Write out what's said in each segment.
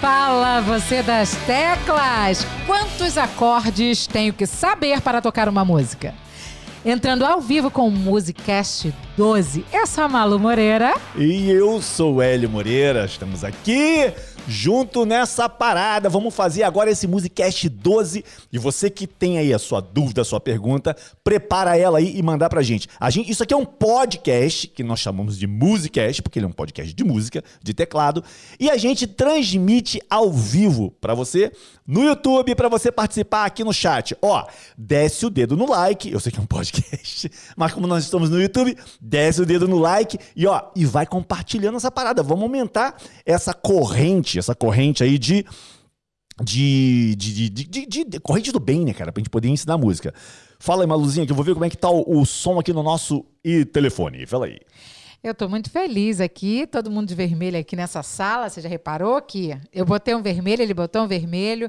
Fala você das teclas! Quantos acordes tenho que saber para tocar uma música? Entrando ao vivo com o Musicast 12. Eu sou a Malu Moreira. E eu sou o Hélio Moreira. Estamos aqui junto nessa parada. Vamos fazer agora esse Musicast 12. E você que tem aí a sua dúvida, a sua pergunta, prepara ela aí e mandar pra gente. A gente isso aqui é um podcast que nós chamamos de Musicast, porque ele é um podcast de música, de teclado, e a gente transmite ao vivo para você no YouTube para você participar aqui no chat. Ó, desce o dedo no like. Eu sei que é um podcast, mas como nós estamos no YouTube, desce o dedo no like e ó, e vai compartilhando essa parada. Vamos aumentar essa corrente essa corrente aí de. De, de, de, de, corrente do bem, né, cara? Pra gente poder ensinar música. Fala aí, Maluzinha, que eu vou ver como é que tá o, som aqui no nosso e telefone. Fala aí. Eu tô muito feliz aqui, todo mundo de vermelho aqui nessa sala. Você já reparou que eu botei um vermelho, ele botou um vermelho.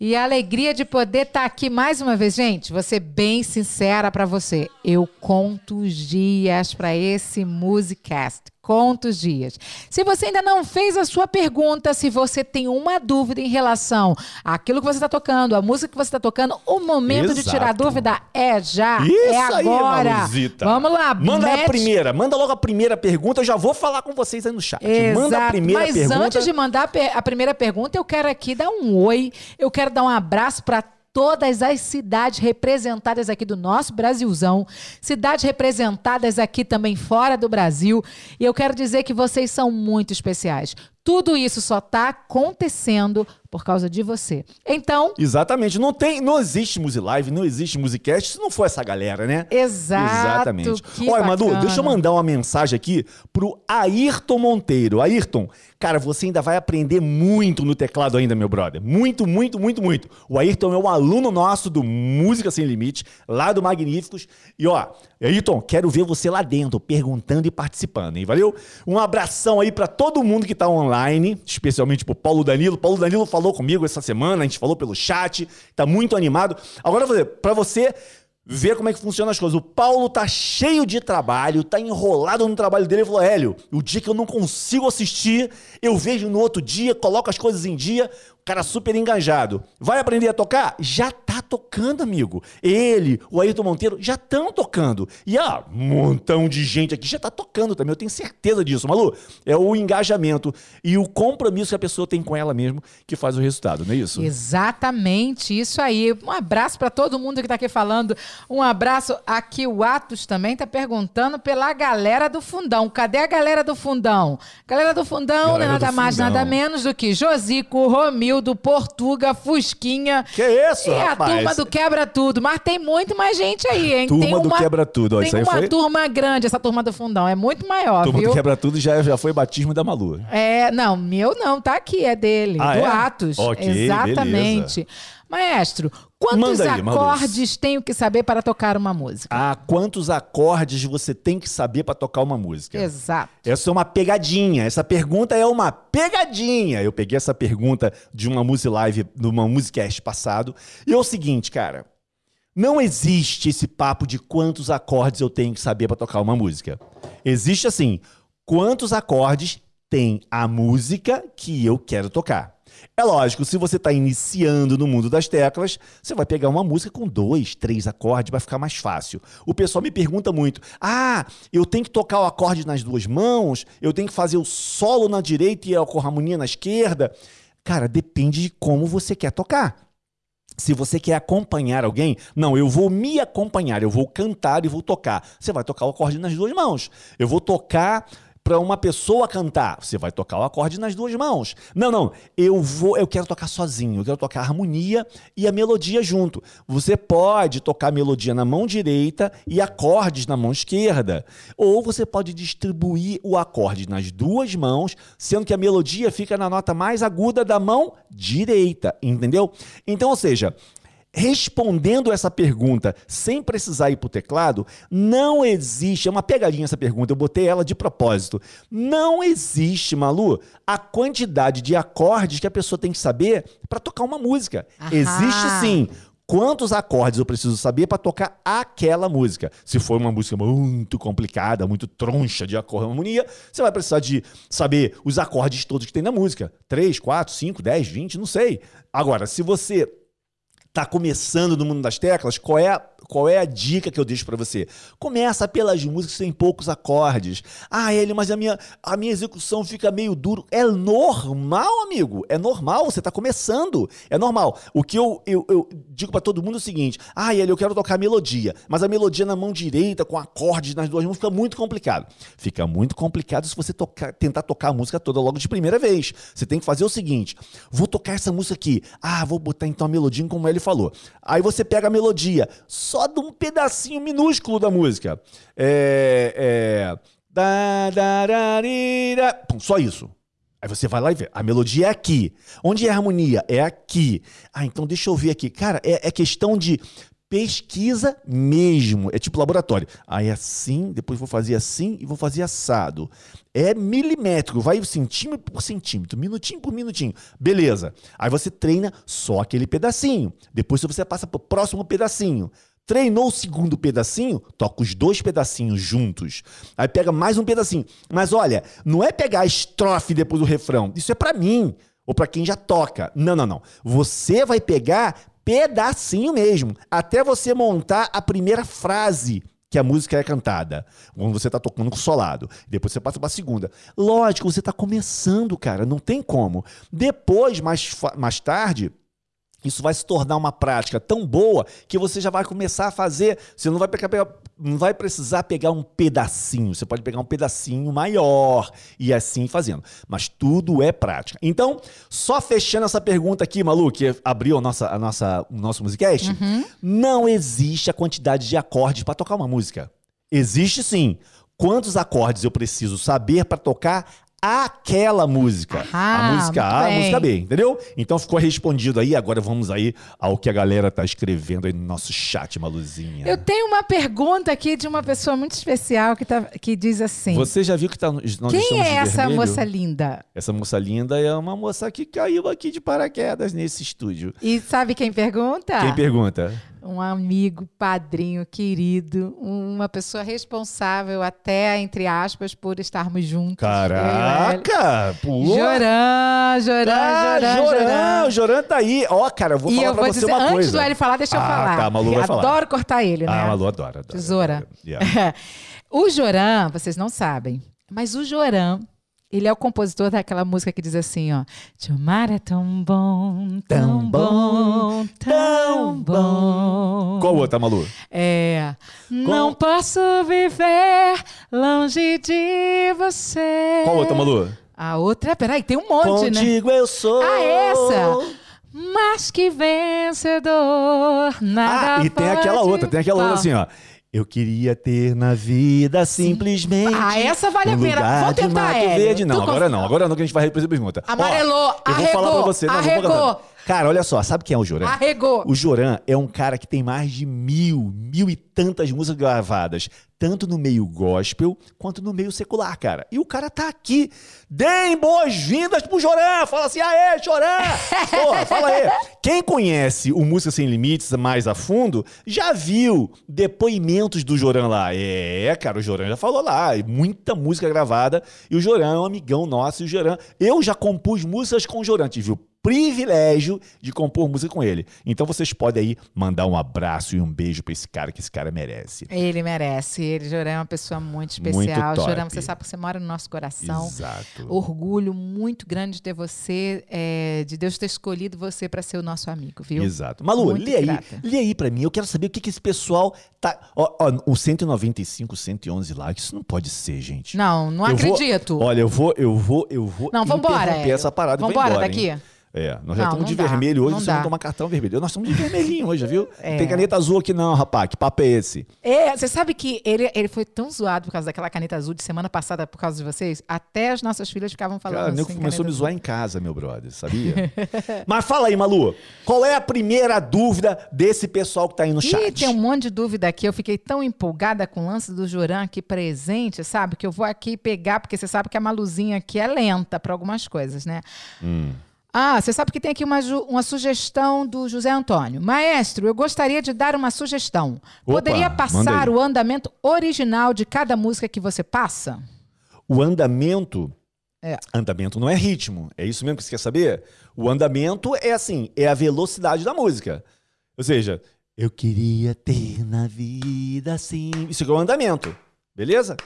E a alegria de poder estar tá aqui mais uma vez, gente. Vou ser bem sincera para você. Eu conto os dias para esse Musicast quantos dias. Se você ainda não fez a sua pergunta, se você tem uma dúvida em relação àquilo que você está tocando, a música que você está tocando, o momento Exato. de tirar a dúvida é já, Isso é agora. Aí, Vamos lá. Manda mete... a primeira, manda logo a primeira pergunta, eu já vou falar com vocês aí no chat. Exato. Manda a primeira Mas pergunta. antes de mandar a primeira pergunta, eu quero aqui dar um oi, eu quero dar um abraço para todas as cidades representadas aqui do nosso Brasilzão, cidades representadas aqui também fora do Brasil. E eu quero dizer que vocês são muito especiais. Tudo isso só está acontecendo por causa de você. Então. Exatamente. Não tem, não existe Musilive, não existe Musicast se não for essa galera, né? Exato. Exatamente. Olha, Madu, deixa eu mandar uma mensagem aqui pro Ayrton Monteiro. Ayrton, cara, você ainda vai aprender muito no teclado ainda, meu brother. Muito, muito, muito, muito. O Ayrton é um aluno nosso do Música Sem Limite, lá do Magníficos. E ó, Ayrton, quero ver você lá dentro, perguntando e participando, hein? Valeu? Um abração aí para todo mundo que tá online, especialmente pro Paulo Danilo. Paulo Danilo falou falou comigo essa semana, a gente falou pelo chat, tá muito animado. Agora, para você ver como é que funciona as coisas. O Paulo tá cheio de trabalho, tá enrolado no trabalho dele. Ele falou: Hélio, o dia que eu não consigo assistir, eu vejo no outro dia, coloco as coisas em dia. Cara super engajado. Vai aprender a tocar? Já tá tocando, amigo. Ele, o Ayrton Monteiro, já estão tocando. E ah, um montão de gente aqui já tá tocando também. Eu tenho certeza disso, Malu. É o engajamento e o compromisso que a pessoa tem com ela mesmo que faz o resultado, não é isso? Exatamente, isso aí. Um abraço para todo mundo que tá aqui falando. Um abraço aqui, o Atos também tá perguntando pela galera do Fundão. Cadê a galera do Fundão? Galera do Fundão galera não é nada mais, fundão. nada menos do que Josico, Romildo, Portuga, Fusquinha. Que isso, e rapaz? a turma do Quebra Tudo. Mas tem muito mais gente aí, hein? Turma uma, do Quebra Tudo. Ó, tem isso aí uma foi... turma grande, essa turma do Fundão. É muito maior, turma viu? do Quebra Tudo já, já foi batismo da Malu. É, não, meu não, tá aqui, é dele, ah, do é? Atos. Okay, Exatamente. Beleza. Maestro, quantos aí, acordes tenho que saber para tocar uma música? Ah, quantos acordes você tem que saber para tocar uma música? Exato. Essa é uma pegadinha. Essa pergunta é uma pegadinha. Eu peguei essa pergunta de uma music live, de uma musicast passado. E é o seguinte, cara. Não existe esse papo de quantos acordes eu tenho que saber para tocar uma música. Existe assim, quantos acordes tem a música que eu quero tocar. É lógico, se você está iniciando no mundo das teclas, você vai pegar uma música com dois, três acordes, vai ficar mais fácil. O pessoal me pergunta muito: ah, eu tenho que tocar o acorde nas duas mãos, eu tenho que fazer o solo na direita e a harmonia na esquerda. Cara, depende de como você quer tocar. Se você quer acompanhar alguém, não, eu vou me acompanhar, eu vou cantar e vou tocar. Você vai tocar o acorde nas duas mãos. Eu vou tocar para uma pessoa cantar, você vai tocar o acorde nas duas mãos. Não, não, eu vou, eu quero tocar sozinho, eu quero tocar a harmonia e a melodia junto. Você pode tocar a melodia na mão direita e acordes na mão esquerda, ou você pode distribuir o acorde nas duas mãos, sendo que a melodia fica na nota mais aguda da mão direita, entendeu? Então, ou seja, respondendo essa pergunta sem precisar ir para o teclado, não existe, é uma pegadinha essa pergunta, eu botei ela de propósito. Não existe, Malu, a quantidade de acordes que a pessoa tem que saber para tocar uma música. Aham. Existe sim quantos acordes eu preciso saber para tocar aquela música. Se for uma música muito complicada, muito troncha de acorde e harmonia, você vai precisar de saber os acordes todos que tem na música. 3, 4, 5, 10, 20, não sei. Agora, se você está começando no mundo das teclas, qual é qual é a dica que eu deixo para você? Começa pelas músicas que têm poucos acordes. Ah, ele, mas a minha, a minha execução fica meio duro. É normal, amigo. É normal. Você está começando. É normal. O que eu, eu, eu digo para todo mundo é o seguinte: ah, ele, eu quero tocar melodia, mas a melodia na mão direita, com acordes nas duas mãos, fica muito complicado. Fica muito complicado se você tocar, tentar tocar a música toda logo de primeira vez. Você tem que fazer o seguinte: vou tocar essa música aqui. Ah, vou botar então a melodia como ele falou. Aí você pega a melodia. Só de um pedacinho minúsculo da música. É. é da, da, da, Pum, só isso. Aí você vai lá e vê. A melodia é aqui. Onde é a harmonia? É aqui. Ah, então deixa eu ver aqui. Cara, é, é questão de pesquisa mesmo. É tipo laboratório. Aí assim, depois vou fazer assim e vou fazer assado. É milimétrico, vai centímetro por centímetro, minutinho por minutinho. Beleza. Aí você treina só aquele pedacinho. Depois você passa para o próximo pedacinho. Treinou o segundo pedacinho, toca os dois pedacinhos juntos. Aí pega mais um pedacinho. Mas olha, não é pegar a estrofe depois do refrão. Isso é para mim ou para quem já toca. Não, não, não. Você vai pegar pedacinho mesmo, até você montar a primeira frase que a música é cantada. Quando você está tocando solado. Depois você passa para a segunda. Lógico, você está começando, cara. Não tem como. Depois, mais, mais tarde, isso vai se tornar uma prática tão boa que você já vai começar a fazer. Você não vai, pegar, não vai precisar pegar um pedacinho, você pode pegar um pedacinho maior e assim fazendo. Mas tudo é prática. Então, só fechando essa pergunta aqui, Malu, que abriu a nossa, a nossa, o nosso musicast, uhum. não existe a quantidade de acordes para tocar uma música. Existe sim. Quantos acordes eu preciso saber para tocar aquela música. Ah, a música A, a música B, entendeu? Então ficou respondido aí. Agora vamos aí ao que a galera tá escrevendo aí no nosso chat, Maluzinha. Eu tenho uma pergunta aqui de uma pessoa muito especial que, tá, que diz assim. Você já viu que tá, nós Quem é essa vermelho? moça linda? Essa moça linda é uma moça que caiu aqui de paraquedas nesse estúdio. E sabe quem pergunta? Quem pergunta? Um amigo, padrinho, querido, uma pessoa responsável até, entre aspas, por estarmos juntos. Caraca! Pô. Joran, Joran, ah, Joran, Joran. O Joran tá aí. Ó, oh, cara, eu vou e falar eu pra vou você dizer, uma antes coisa. Antes do ele falar, deixa eu ah, falar. Tá, Malu vai Adoro falar. cortar ele, né? Ah, Malu adora. adora Tesoura. Yeah. o Joran, vocês não sabem, mas o Joran ele é o compositor daquela música que diz assim, ó. Teu mar é tão bom, tão, bom, tão bom. Qual outra, Malu? É. Não posso viver longe de você. Qual outra, Malu? A outra, peraí, tem um monte, Contigo né? Contigo eu sou. Ah, essa. Mais que vencedor, nada Ah, e tem aquela outra, tem aquela outra assim, ó. Eu queria ter na vida simplesmente. Ah, essa vale um a pena. Vou tentar, Verde. Não, agora não. Agora não, que a gente vai repetir a pergunta. Amarelou, Ó, eu arregou, vou falar pra você. Não, arregou. Cara, olha só, sabe quem é o Joran? Arregou. O Joran é um cara que tem mais de mil, mil e tantas músicas gravadas, tanto no meio gospel quanto no meio secular, cara. E o cara tá aqui. Deem boas-vindas pro Joran! Fala assim, aê, Joran! Porra, fala aí. Quem conhece o Música Sem Limites mais a fundo, já viu depoimentos do Joran lá. É, cara, o Joran já falou lá, muita música gravada, e o Joran é um amigão nosso, e o Joran... Eu já compus músicas com o Joran, tive o privilégio de compor música com ele. Então vocês podem aí mandar um abraço e um beijo para esse cara que esse cara merece. Ele merece. Ele, Jorão, é uma pessoa muito especial. Muito Jorão, você sabe que você mora no nosso coração. Exato. Orgulho muito grande de ter você, é, de Deus ter escolhido você para ser o nosso amigo, viu? Exato. Malu, muito lê aí, lê aí para mim. Eu quero saber o que, que esse pessoal tá. Ó, ó, o 195, 111 likes, isso não pode ser, gente. Não, não eu acredito. Vou, olha, eu vou, eu vou, eu vou. Não, vambora. essa parada vambora embora, daqui. Hein? É, nós já não, estamos de dá, vermelho hoje, você dá. não toma cartão vermelho. Nós estamos de vermelhinho hoje, viu? É. Não tem caneta azul aqui não, rapaz. Que papo é esse? É, você sabe que ele, ele foi tão zoado por causa daquela caneta azul de semana passada por causa de vocês, até as nossas filhas ficavam falando Cara, assim. começou a me zoar em casa, meu brother, sabia? Mas fala aí, Malu, qual é a primeira dúvida desse pessoal que tá aí no chat? Ih, tem um monte de dúvida aqui. Eu fiquei tão empolgada com o lance do Joran aqui presente, sabe? Que eu vou aqui pegar, porque você sabe que a Maluzinha aqui é lenta para algumas coisas, né? Hum. Ah, você sabe que tem aqui uma, uma sugestão do José Antônio. Maestro, eu gostaria de dar uma sugestão. Opa, Poderia passar o andamento original de cada música que você passa? O andamento. É. Andamento não é ritmo. É isso mesmo que você quer saber? O andamento é assim, é a velocidade da música. Ou seja, eu queria ter na vida assim. Isso aqui é o andamento. Beleza?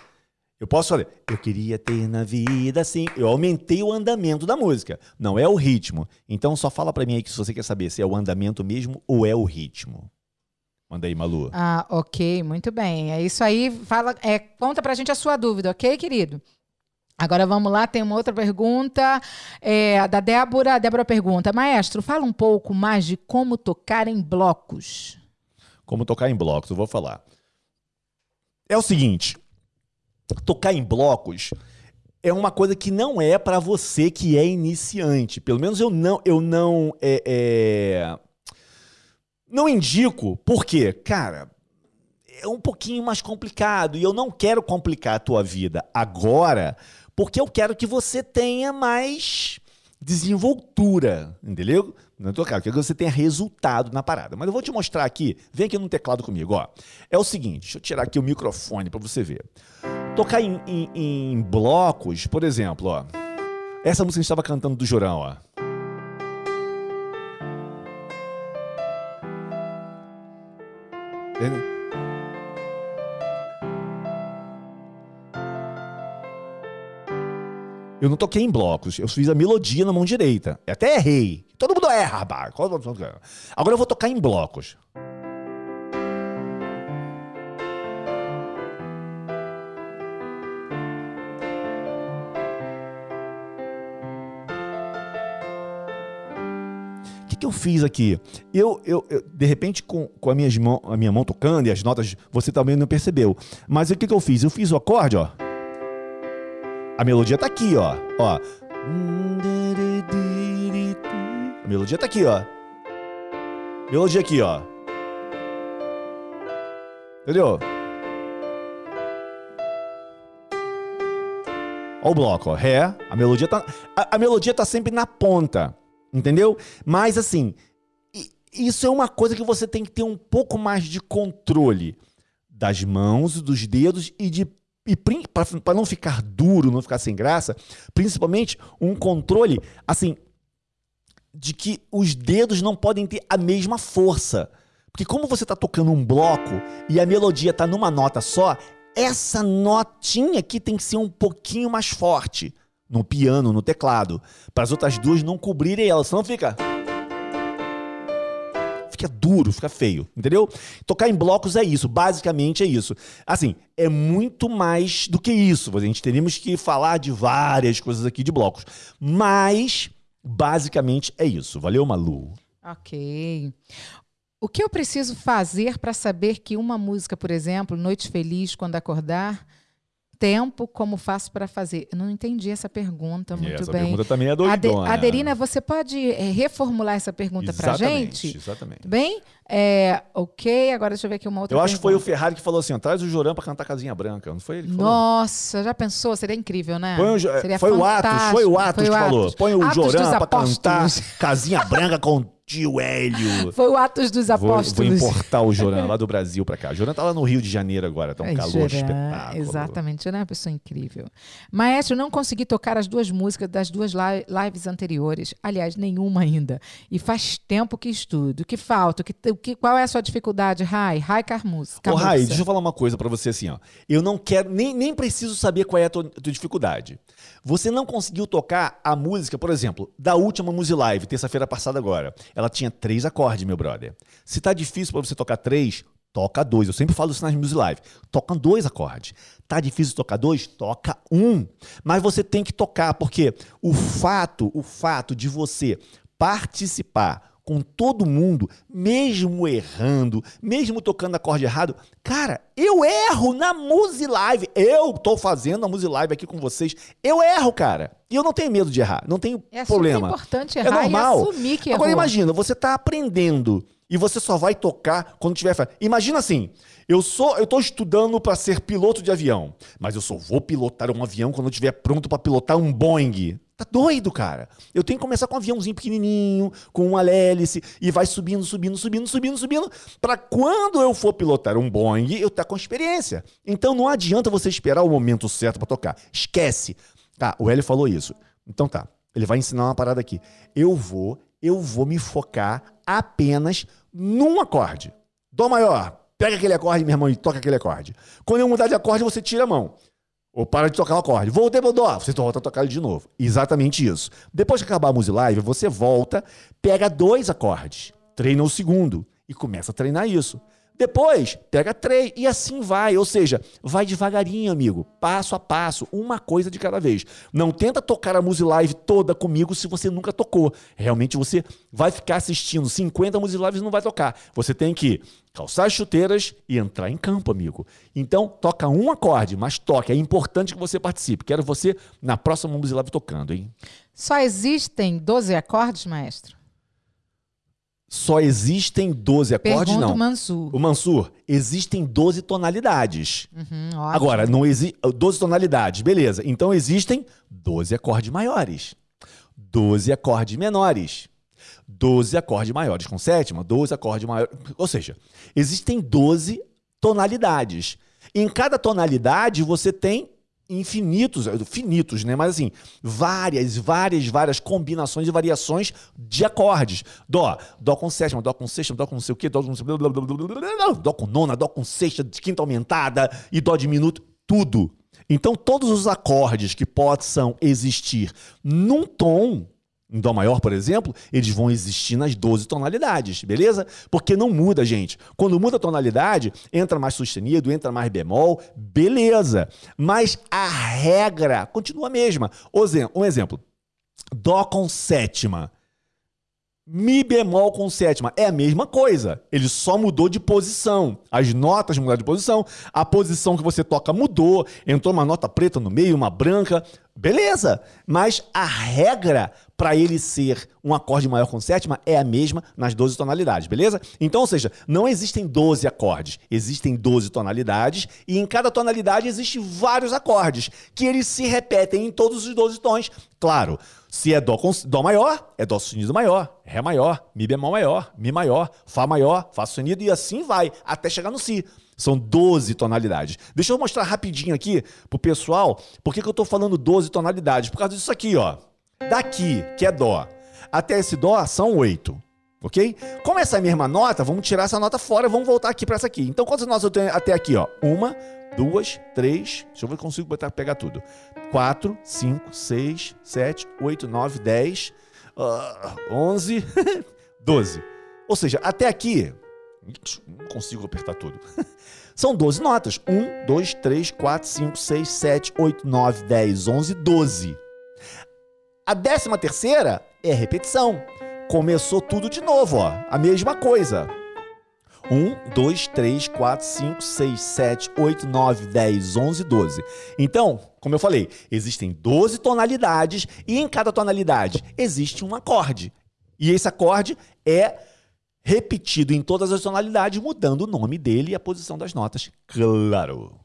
Eu posso falar, eu queria ter na vida assim. Eu aumentei o andamento da música. Não é o ritmo. Então só fala pra mim aí que se você quer saber se é o andamento mesmo ou é o ritmo. Manda aí, Malu. Ah, ok, muito bem. É isso aí. Fala, é, conta pra gente a sua dúvida, ok, querido? Agora vamos lá, tem uma outra pergunta é, da Débora. A Débora pergunta: Maestro, fala um pouco mais de como tocar em blocos. como tocar em blocos, eu vou falar. É o seguinte, tocar em blocos é uma coisa que não é pra você que é iniciante. Pelo menos eu não, eu não, é, é, não indico. Por quê? Cara, é um pouquinho mais complicado e eu não quero complicar a tua vida agora, porque eu quero que você tenha mais desenvoltura, entendeu? Não é tua cara, eu quero que você tenha resultado na parada. Mas eu vou te mostrar aqui, vem aqui no teclado comigo, ó. É o seguinte, deixa eu tirar aqui o microfone pra você ver. Tocar em, em- em blocos, por exemplo, ó. Essa música que a gente estava cantando do Jorão, ó. Eu não toquei em blocos, eu fiz a melodia na mão direita. Eu até errei. Todo mundo erra, rapaz. Agora eu vou tocar em blocos. Eu fiz aqui? Eu, eu, eu, de repente, com, com a, minhas mão, a minha mão tocando e as notas, você também não percebeu. Mas o que, que eu fiz? Eu fiz o acorde, ó. A melodia tá aqui, ó. ó. A melodia tá aqui, ó. Melodia aqui, ó. Entendeu? Ó o bloco, ó. Ré. A melodia tá. A, a melodia tá sempre na ponta. Entendeu? Mas assim, isso é uma coisa que você tem que ter um pouco mais de controle das mãos, dos dedos e de e para não ficar duro, não ficar sem graça, principalmente um controle assim de que os dedos não podem ter a mesma força. Porque como você está tocando um bloco e a melodia está numa nota só, essa notinha aqui tem que ser um pouquinho mais forte no piano, no teclado, para as outras duas não cobrirem ela, senão fica fica duro, fica feio, entendeu? Tocar em blocos é isso, basicamente é isso. Assim, é muito mais do que isso. A gente teríamos que falar de várias coisas aqui de blocos, mas basicamente é isso. Valeu, Malu. Ok. O que eu preciso fazer para saber que uma música, por exemplo, Noite Feliz, quando acordar, tempo, como faço para fazer? Eu não entendi essa pergunta muito essa bem. pergunta também é Ade- doidona. Aderina, você pode eh, reformular essa pergunta para Exatamente, gente? Exatamente. Bem? É, ok, agora deixa eu ver aqui uma outra Eu acho que foi o pergunta. Ferrari que falou assim: traz o Joran pra cantar Casinha Branca. Não foi ele que falou? Nossa, já pensou? Seria incrível, né? Põe o Seria foi o Atos, foi o Atos Foi que falou. Põe o Atos Joran dos pra cantar. Casinha Branca com tio Hélio. Foi o Atos dos Vou, vou Apóstolos. importar o Joran lá do Brasil pra cá. O Joran tá lá no Rio de Janeiro agora, tá um Ai, calor Geran, espetáculo. Exatamente, Geran é uma pessoa incrível. Maestro, eu não consegui tocar as duas músicas das duas li- lives anteriores. Aliás, nenhuma ainda. E faz tempo que estudo. O que falta? O que, qual é a sua dificuldade, Rai? Rai Carmus. Ô, Rai, deixa eu falar uma coisa pra você assim, ó. Eu não quero, nem, nem preciso saber qual é a tua, tua dificuldade. Você não conseguiu tocar a música, por exemplo, da última Musi Live, terça-feira passada agora. Ela tinha três acordes, meu brother. Se tá difícil pra você tocar três, toca dois. Eu sempre falo isso nas Musi Live. Toca dois acordes. Tá difícil tocar dois? Toca um. Mas você tem que tocar, porque o fato, o fato de você participar com todo mundo, mesmo errando, mesmo tocando acorde errado. Cara, eu erro na Musi Live. Eu tô fazendo a Musi Live aqui com vocês. Eu erro, cara. E eu não tenho medo de errar. Não tenho É problema. importante É errar normal. e assumir que Agora errou. imagina, você tá aprendendo e você só vai tocar quando tiver. Imagina assim, eu sou, eu tô estudando para ser piloto de avião, mas eu só vou pilotar um avião quando eu estiver pronto para pilotar um Boeing. Tá doido, cara. Eu tenho que começar com um aviãozinho pequenininho, com uma hélice, e vai subindo, subindo, subindo, subindo, subindo, para quando eu for pilotar um Boeing, eu tá com experiência. Então não adianta você esperar o momento certo para tocar. Esquece. Tá, o Hélio falou isso. Então tá, ele vai ensinar uma parada aqui. Eu vou, eu vou me focar apenas num acorde. Dó maior. Pega aquele acorde, meu irmão, e toca aquele acorde. Quando eu mudar de acorde, você tira a mão. Ou para de tocar o acorde. Voltei pro dó. Você volta a tocar ele de novo. Exatamente isso. Depois que acabar a música live, você volta, pega dois acordes, treina o segundo e começa a treinar isso. Depois, pega três e assim vai. Ou seja, vai devagarinho, amigo. Passo a passo, uma coisa de cada vez. Não tenta tocar a music live toda comigo se você nunca tocou. Realmente você vai ficar assistindo 50 music lives e não vai tocar. Você tem que calçar as chuteiras e entrar em campo, amigo. Então, toca um acorde, mas toque. É importante que você participe. Quero você na próxima music live tocando, hein? Só existem 12 acordes, maestro? Só existem 12 acordes, Pergunta não. o Mansur. O Mansur, existem 12 tonalidades. Uhum, Agora, não existe 12 tonalidades, beleza. Então existem 12 acordes maiores, 12 acordes menores, 12 acordes maiores com sétima, 12 acordes maiores. Ou seja, existem 12 tonalidades. Em cada tonalidade você tem infinitos, finitos, né? Mas assim, várias, várias, várias combinações e variações de acordes. Dó, dó com sétima, dó com sexta, dó com não sei o quê, dó com dó com nona, dó com sexta, quinta aumentada e dó diminuto, tudo. Então todos os acordes que possam existir num tom em Dó maior, por exemplo, eles vão existir nas 12 tonalidades, beleza? Porque não muda, gente. Quando muda a tonalidade, entra mais sustenido, entra mais bemol, beleza. Mas a regra continua a mesma. Um exemplo: Dó com sétima. Mi bemol com sétima é a mesma coisa. Ele só mudou de posição. As notas mudaram de posição. A posição que você toca mudou. Entrou uma nota preta no meio, uma branca. Beleza. Mas a regra para ele ser um acorde maior com sétima é a mesma nas 12 tonalidades, beleza? Então, ou seja, não existem 12 acordes, existem 12 tonalidades e em cada tonalidade existem vários acordes que eles se repetem em todos os 12 tons. Claro, se é dó, com, dó maior, é dó sustenido maior, ré maior, mi bemol maior, mi maior, fá maior, fá sustenido e assim vai até chegar no si. São 12 tonalidades. Deixa eu mostrar rapidinho aqui pro pessoal por que eu tô falando 12 tonalidades. Por causa disso aqui, ó. Daqui, que é Dó, até esse Dó são oito. Ok? Como essa é a mesma nota, vamos tirar essa nota fora e vamos voltar aqui para essa aqui. Então, quantas notas eu tenho até aqui? Ó? Uma, duas, três. Deixa eu ver se consigo botar, pegar tudo. Quatro, cinco, seis, sete, oito, nove, dez, uh, onze, doze. Ou seja, até aqui. Não consigo apertar tudo. São 12 notas. 1, 2, 3, 4, 5, 6, 7, 8, 9, 10, 11, 12. A décima terceira é repetição. Começou tudo de novo, ó. A mesma coisa. 1, 2, 3, 4, 5, 6, 7, 8, 9, 10, 11, 12. Então, como eu falei, existem 12 tonalidades e em cada tonalidade existe um acorde. E esse acorde é repetido em todas as tonalidades, mudando o nome dele e a posição das notas. Claro.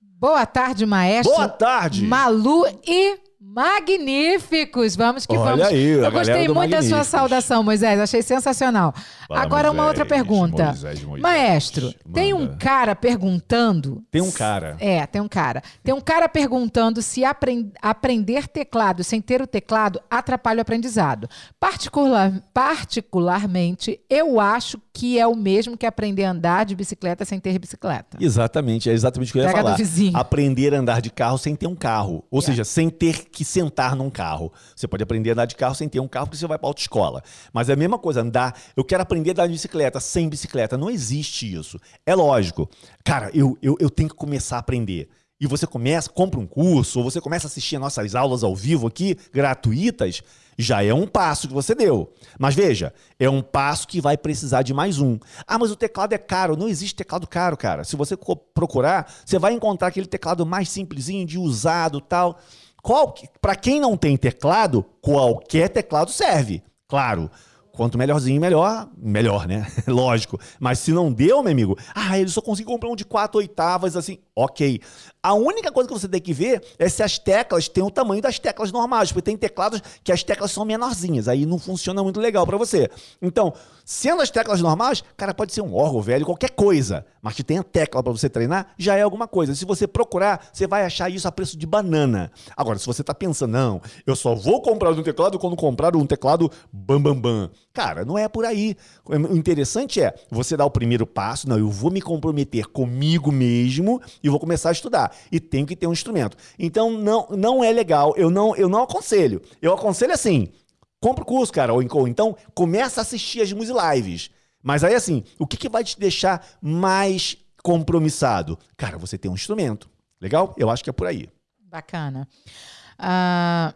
Boa tarde, maestro. Boa tarde. Malu e Magníficos! Vamos que Olha vamos. Aí, Eu gostei muito da sua saudação, Moisés. Achei sensacional. Fala, Agora, uma outra pergunta. Moisés, Moisés. Maestro, Manda. tem um cara perguntando. Tem um cara. É, tem um cara. Tem um cara perguntando se apren- aprender teclado sem ter o teclado atrapalha o aprendizado. Particular- particularmente, eu acho que é o mesmo que aprender a andar de bicicleta sem ter bicicleta. Exatamente, é exatamente o que eu ia do falar. Aprender a andar de carro sem ter um carro. Ou É. seja, sem ter que sentar num carro. Você pode aprender a andar de carro sem ter um carro porque você vai para autoescola. Mas é a mesma coisa, andar. Eu quero aprender a andar de bicicleta sem bicicleta. Não existe isso. É lógico. Cara, eu, eu, eu tenho que começar a aprender. E você começa, compra um curso, ou você começa a assistir nossas aulas ao vivo aqui, gratuitas, já é um passo que você deu. Mas veja, é um passo que vai precisar de mais um. Ah, mas o teclado é caro. Não existe teclado caro, cara. Se você procurar, você vai encontrar aquele teclado mais simplesinho, de usado tal. Qual, para quem não tem teclado, qualquer teclado serve. Claro, Quanto melhorzinho, melhor. Melhor, né? Lógico. Mas se não deu, meu amigo, ah, ele só conseguiu comprar um de quatro oitavas, assim. Ok. A única coisa que você tem que ver é se as teclas têm o tamanho das teclas normais, porque tem teclados que as teclas são menorzinhas, aí não funciona muito legal para você. Então, sendo as teclas normais, cara, pode ser um órgão velho, qualquer coisa, mas que tenha tecla para você treinar, já é alguma coisa. Se você procurar, você vai achar isso a preço de banana. Agora, se você tá pensando, não, eu só vou comprar um teclado quando comprar um teclado bam bam bam. Cara, não é por aí. O interessante é você dar o primeiro passo, não, eu vou me comprometer comigo mesmo e vou começar a estudar e tenho que ter um instrumento. Então não, não é legal, eu não, eu não aconselho. Eu aconselho assim, compra o curso, cara, ou então começa a assistir as music lives. Mas aí assim, o que, que vai te deixar mais compromissado? Cara, você tem um instrumento. Legal? Eu acho que é por aí. Bacana. Uh,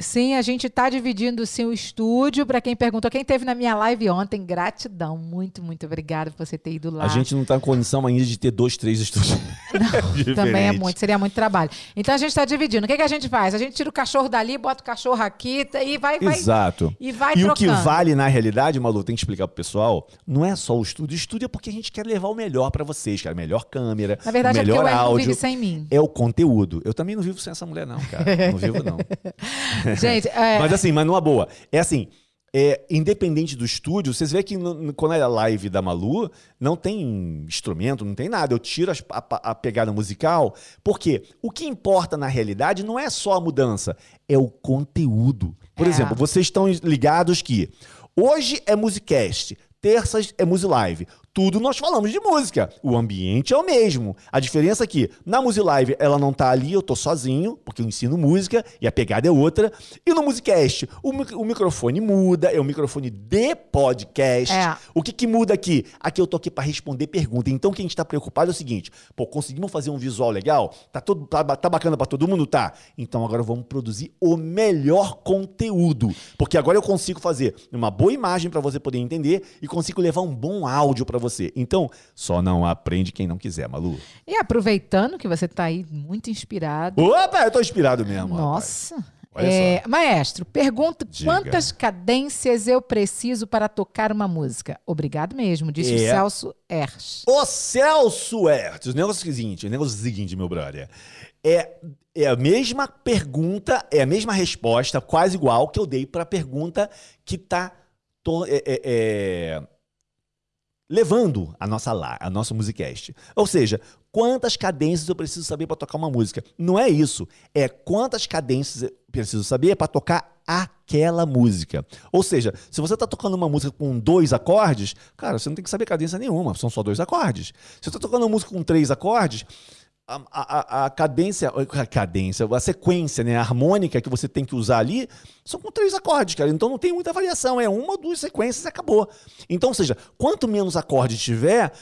Sim, a gente está dividindo sim o estúdio. Para quem perguntou, quem teve na minha live ontem, gratidão. Muito, muito obrigada por você ter ido lá. A gente não está em condição ainda de ter dois, três estúdios. Não, também é muito, seria muito trabalho. Então a gente está dividindo. O que, que, a gente faz? A gente tira o cachorro dali, bota o cachorro aqui tá, e vai. vai Exato. E vai E trocando. o que vale na realidade, Malu, tem que explicar pro pessoal, não é só o estúdio. O estúdio é porque a gente quer levar o melhor para vocês, cara. Melhor câmera, na verdade, melhor é porque o áudio. não vive sem mim. É o conteúdo. Eu também não vivo sem essa mulher, não, cara. Não vivo, não. gente, é, mas assim, mas numa boa. É assim, é, independente do estúdio, vocês veem que no, quando é a live da Malu, não tem instrumento, não tem nada. Eu tiro as, a, a, pegada musical, porque o que importa na realidade não é só a mudança, é o conteúdo. Por é. exemplo, vocês estão ligados que hoje é Musicast, terças é Musilive tudo nós falamos de música. O ambiente é o mesmo. A diferença é que na Musilive ela não tá ali, eu tô sozinho, porque eu ensino música e a pegada é outra. E no Musicast, o, o microfone muda, é o microfone de podcast. É. O que, que muda aqui? Aqui eu tô aqui para responder pergunta. Então, quem está preocupado é o seguinte: pô, conseguimos fazer um visual legal? Tá, todo, tá, tá bacana para todo mundo? Tá. Então agora vamos produzir o melhor conteúdo. Porque agora eu consigo fazer uma boa imagem para você poder entender e consigo levar um bom áudio para você você. Então, só não aprende quem não quiser, Malu. E aproveitando que você está aí muito inspirado. Opa, eu tô inspirado mesmo. Nossa. É, maestro, pergunta Diga. quantas cadências eu preciso para tocar uma música? Obrigado mesmo, disse é. o Celso Erz. O Celso Erz. O negócio é o seguinte, o negócio é o seguinte, meu brother. É, é a mesma pergunta, é a mesma resposta, quase igual que eu dei para a pergunta que tá. To, é, é, é levando a nossa lá, a nossa musicast. Ou seja, quantas cadências eu preciso saber para tocar uma música? Não é isso, é quantas cadências eu preciso saber para tocar aquela música. Ou seja, se você está tocando uma música com dois acordes, cara, você não tem que saber cadência nenhuma, são só dois acordes. Se você está tocando uma música com três acordes, a, a, a, cadência, a cadência, a sequência né, a harmônica que você tem que usar ali são com três acordes, cara. Então não tem muita variação, é uma ou duas sequências e acabou. Então, ou seja, quanto menos acordes tiver,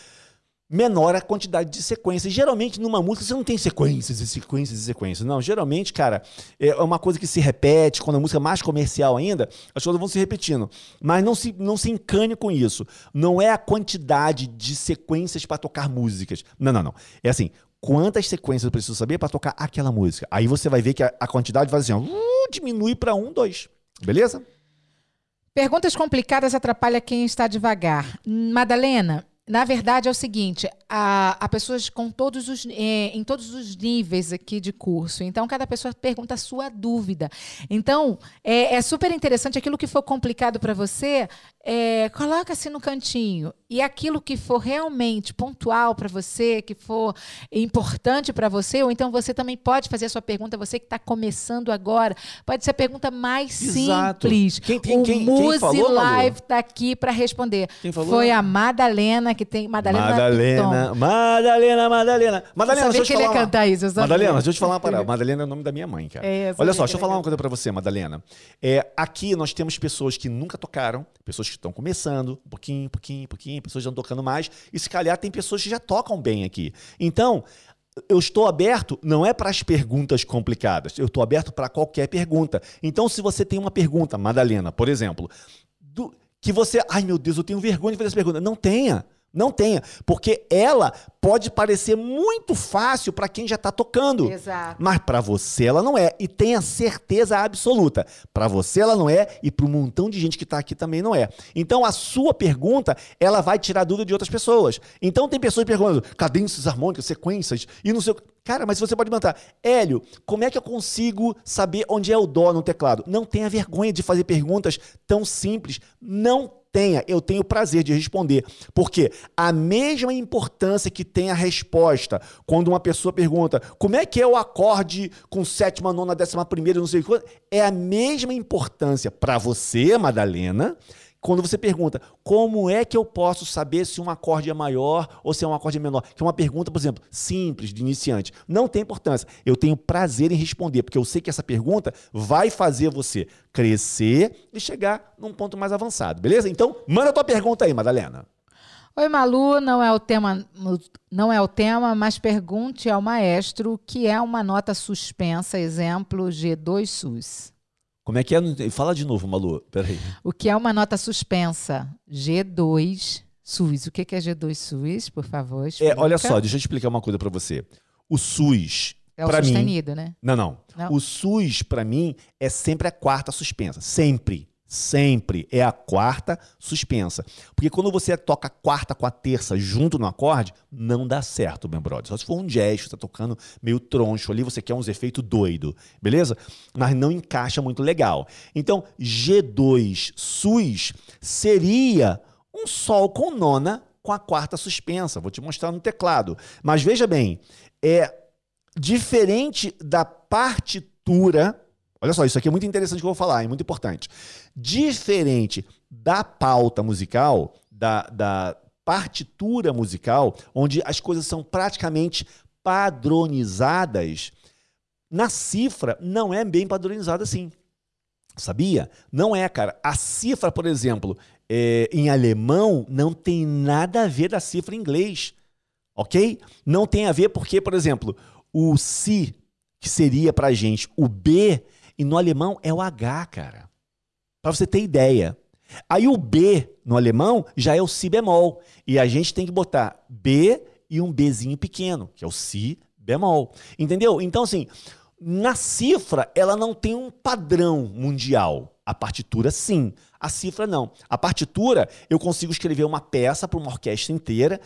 menor a quantidade de sequências. Geralmente, numa música, você não tem sequências e sequências e sequências. Não, geralmente, cara, é uma coisa que se repete, quando a música é mais comercial ainda, as coisas vão se repetindo. Mas não se, não se encane com isso. Não é a quantidade de sequências para tocar músicas. Não, não, não. É assim, quantas sequências eu preciso saber para tocar aquela música. Aí você vai ver que a, a quantidade vai assim, ó, uh, diminui para um, dois. Beleza? Perguntas complicadas atrapalham quem está devagar. Madalena, na verdade, é o seguinte: há, há pessoas com todos os, é, em todos os níveis aqui de curso. Então, cada pessoa pergunta a sua dúvida. Então, é, é super interessante aquilo que for complicado para você, é, coloca-se no cantinho. E aquilo que for realmente pontual para você, que for importante para você, ou então você também pode fazer a sua pergunta, você que está começando agora, pode ser a pergunta mais Exato. simples. Quem, quem, o Muzi Live está aqui para responder. Quem falou? Foi a Madalena que tem. Madalena. Madalena, Madalena, Madalena. Madalena, deixa eu te falar. Uma... cantar isso, Madalena, deixa eu te falar uma parada. Madalena é o nome da minha mãe, cara. É, Olha só, deixa eu falar uma coisa para você, Madalena. É, aqui nós temos pessoas que nunca tocaram, pessoas que estão começando, um pouquinho, pouquinho, pouquinho, pessoas já estão tocando mais, e se calhar tem pessoas que já tocam bem aqui. Então, eu estou aberto não é para as perguntas complicadas, eu estou aberto para qualquer pergunta. Então, se você tem uma pergunta, Madalena, por exemplo, do, que você, ai meu Deus, eu tenho vergonha de fazer essa pergunta. Não tenha. Não tenha, porque ela pode parecer muito fácil para quem já está tocando. Exato. Mas para você ela não é. E tenha certeza absoluta. Para você ela não é e para um montão de gente que está aqui também não é. Então a sua pergunta, ela vai tirar dúvida de outras pessoas. Então tem pessoas perguntando cadências harmônicas, sequências e não sei o Cara, mas você pode perguntar, Hélio, como é que eu consigo saber onde é o dó no teclado? Não tenha vergonha de fazer perguntas tão simples. Não tenha, eu tenho prazer de responder. Porque a mesma importância que tem a resposta quando uma pessoa pergunta como é que é o acorde com sétima, nona, décima primeira, não sei quanto, é a mesma importância. Para você, Madalena, quando você pergunta como é que eu posso saber se um acorde é maior ou se é um acorde menor, que é uma pergunta, por exemplo, simples, de iniciante, não tem importância. Eu tenho prazer em responder, porque eu sei que essa pergunta vai fazer você crescer e chegar num ponto mais avançado, beleza? Então, manda a tua pergunta aí, Madalena. Oi, Malu, não é o tema, não é o tema, mas pergunte ao maestro o que é uma nota suspensa, exemplo G2 SUS. Como é que é? Fala de novo, Malu. Peraí. O que é uma nota suspensa? G2 SUS. O que é G2 SUS, por favor? É, olha só, deixa eu explicar uma coisa para você. O SUS. É o sustenido, mim, né? Não, não, não. O SUS, para mim, é sempre a quarta suspensa. Sempre. Sempre é a quarta suspensa. Porque quando você toca a quarta com a terça junto no acorde, não dá certo, meu brother. Só se for um gesto, tá tocando meio troncho ali, você quer uns efeitos doido, beleza? Mas não encaixa muito legal. Então, G2 sus seria um sol com nona com a quarta suspensa. Vou te mostrar no teclado. Mas veja bem, é diferente da partitura Olha só, isso aqui é muito interessante que eu vou falar, é muito importante. Diferente da pauta musical, da, da partitura musical, onde as coisas são praticamente padronizadas, na cifra não é bem padronizada assim. Sabia? Não é, cara. A cifra, por exemplo, é, em alemão, não tem nada a ver da cifra em inglês. Ok? Não tem a ver porque, por exemplo, o si, que seria pra gente o B, e no alemão é o H, cara. Para você ter ideia. Aí o B no alemão já é o si bemol. E a gente tem que botar B e um Bzinho pequeno, que é o si bemol. Entendeu? Então, assim, na cifra, ela não tem um padrão mundial. A partitura, sim. A cifra, não. A partitura, eu consigo escrever uma peça para uma orquestra inteira,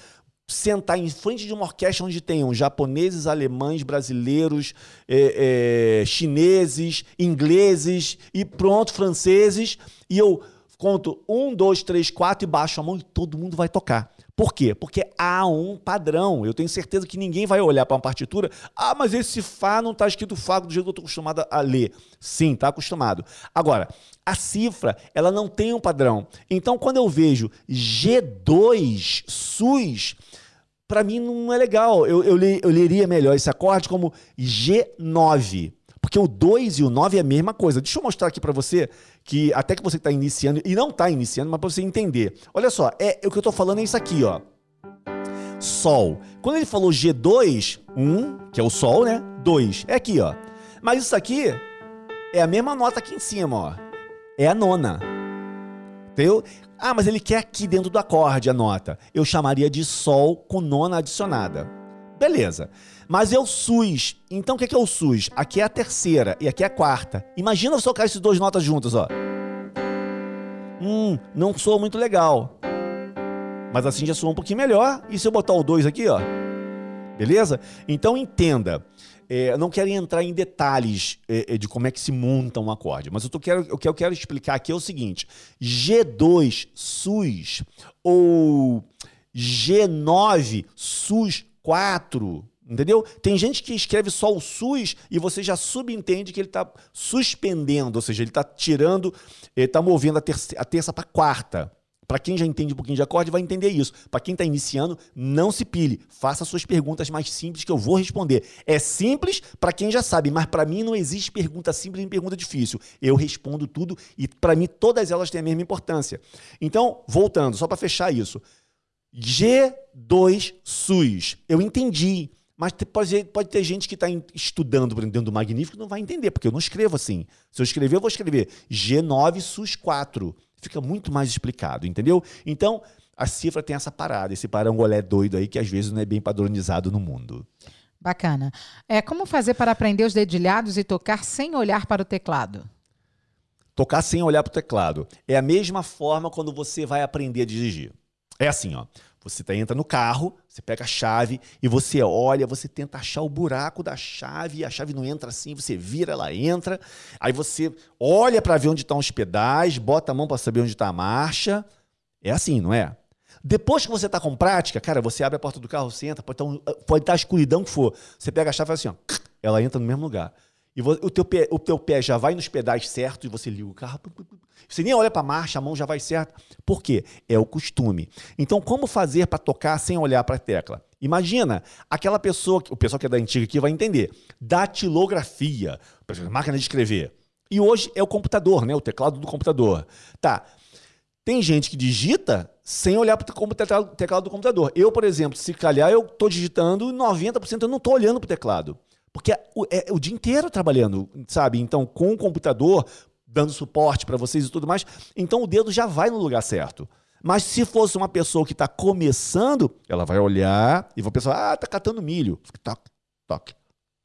sentar em frente de uma orquestra onde tenham japoneses, alemães, brasileiros, é, é, chineses, ingleses e pronto, franceses, e eu conto um, dois, três, quatro e baixo a mão e todo mundo vai tocar. Por quê? Porque há um padrão. Eu tenho certeza que ninguém vai olhar para uma partitura. Ah, mas esse Fá não está escrito Fá do jeito que eu estou acostumado a ler. Sim, está acostumado. Agora, a cifra, ela não tem um padrão. Então, quando eu vejo G2 SUS, para mim não é legal. Eu, eu, eu leria melhor esse acorde como G9. Porque o 2 e o 9 é a mesma coisa. Deixa eu mostrar aqui para você, que até que você está iniciando, e não está iniciando, mas para você entender. Olha só, é, o que eu estou falando é isso aqui, ó. Sol. Quando ele falou G2, 1, um, que é o Sol, né? 2, é aqui, ó. Mas isso aqui é a mesma nota aqui em cima, ó. É a nona. Entendeu? Ah, mas ele quer aqui dentro do acorde a nota. Eu chamaria de Sol com nona adicionada. Beleza. Mas é o SUS. Então o que é, o SUS? Aqui é a terceira e aqui é a quarta. Imagina eu tocar essas duas notas juntas, ó. Hum, não soa muito legal. Mas assim já soa um pouquinho melhor. E se eu botar o 2 aqui, ó? Beleza? Então entenda. É, eu não quero entrar em detalhes é, é, de como é que se monta um acorde, mas eu tô, quero, o que eu quero explicar aqui é o seguinte: G2 SUS ou G9 SUS 4 Entendeu? Tem gente que escreve só o SUS e você já subentende que ele está suspendendo, ou seja, ele está tirando, ele está movendo a, terça, a terça para quarta. Para quem já entende um pouquinho de acorde, vai entender isso. Para quem está iniciando, não se pile. Faça suas perguntas mais simples que eu vou responder. É simples para quem já sabe, mas para mim não existe pergunta simples nem pergunta difícil. Eu respondo tudo e para mim todas elas têm a mesma importância. Então, voltando, só para fechar isso. G2 SUS. Eu entendi. Mas pode, pode ter gente que está estudando dentro do Magnífico não vai entender, porque eu não escrevo assim. Se eu escrever, eu vou escrever G9 SUS 4 fica muito mais explicado, entendeu? Então, a cifra tem essa parada, esse parangolé doido aí que às vezes não é bem padronizado no mundo. Bacana. É, como fazer para aprender os dedilhados e tocar sem olhar para o teclado? Tocar sem olhar para o teclado. É a mesma forma quando você vai aprender a dirigir. É assim, ó. Você tá, entra no carro, você pega a chave e você olha, você tenta achar o buraco da chave, a chave não entra assim, você vira, ela entra. Aí você olha para ver onde estão os pedais, bota a mão para saber onde está a marcha. É assim, não é? Depois que você está com prática, cara, você abre a porta do carro, você entra, pode estar, tá tá a escuridão que for. Você pega a chave e faz assim, ó, ela entra no mesmo lugar. E o teu, pé, o teu pé já vai nos pedais certo e você liga o carro. Você nem olha para a marcha, a mão já vai certa. Por quê? É o costume. Então, como fazer para tocar sem olhar para a tecla? Imagina, aquela pessoa, o pessoal que é da antiga aqui vai entender. Datilografia, máquina de escrever. E hoje é o computador, né? O teclado do computador. Tá. Tem gente que digita sem olhar para o teclado do computador. Eu, por exemplo, se calhar eu estou digitando 90% eu não estou olhando para o teclado. Porque é o, é o dia inteiro trabalhando, sabe? Então, com o computador, dando suporte para vocês e tudo mais, então o dedo já vai no lugar certo. Mas se fosse uma pessoa que está começando, ela vai olhar e vai pensar, ah, tá catando milho. Toque, toque,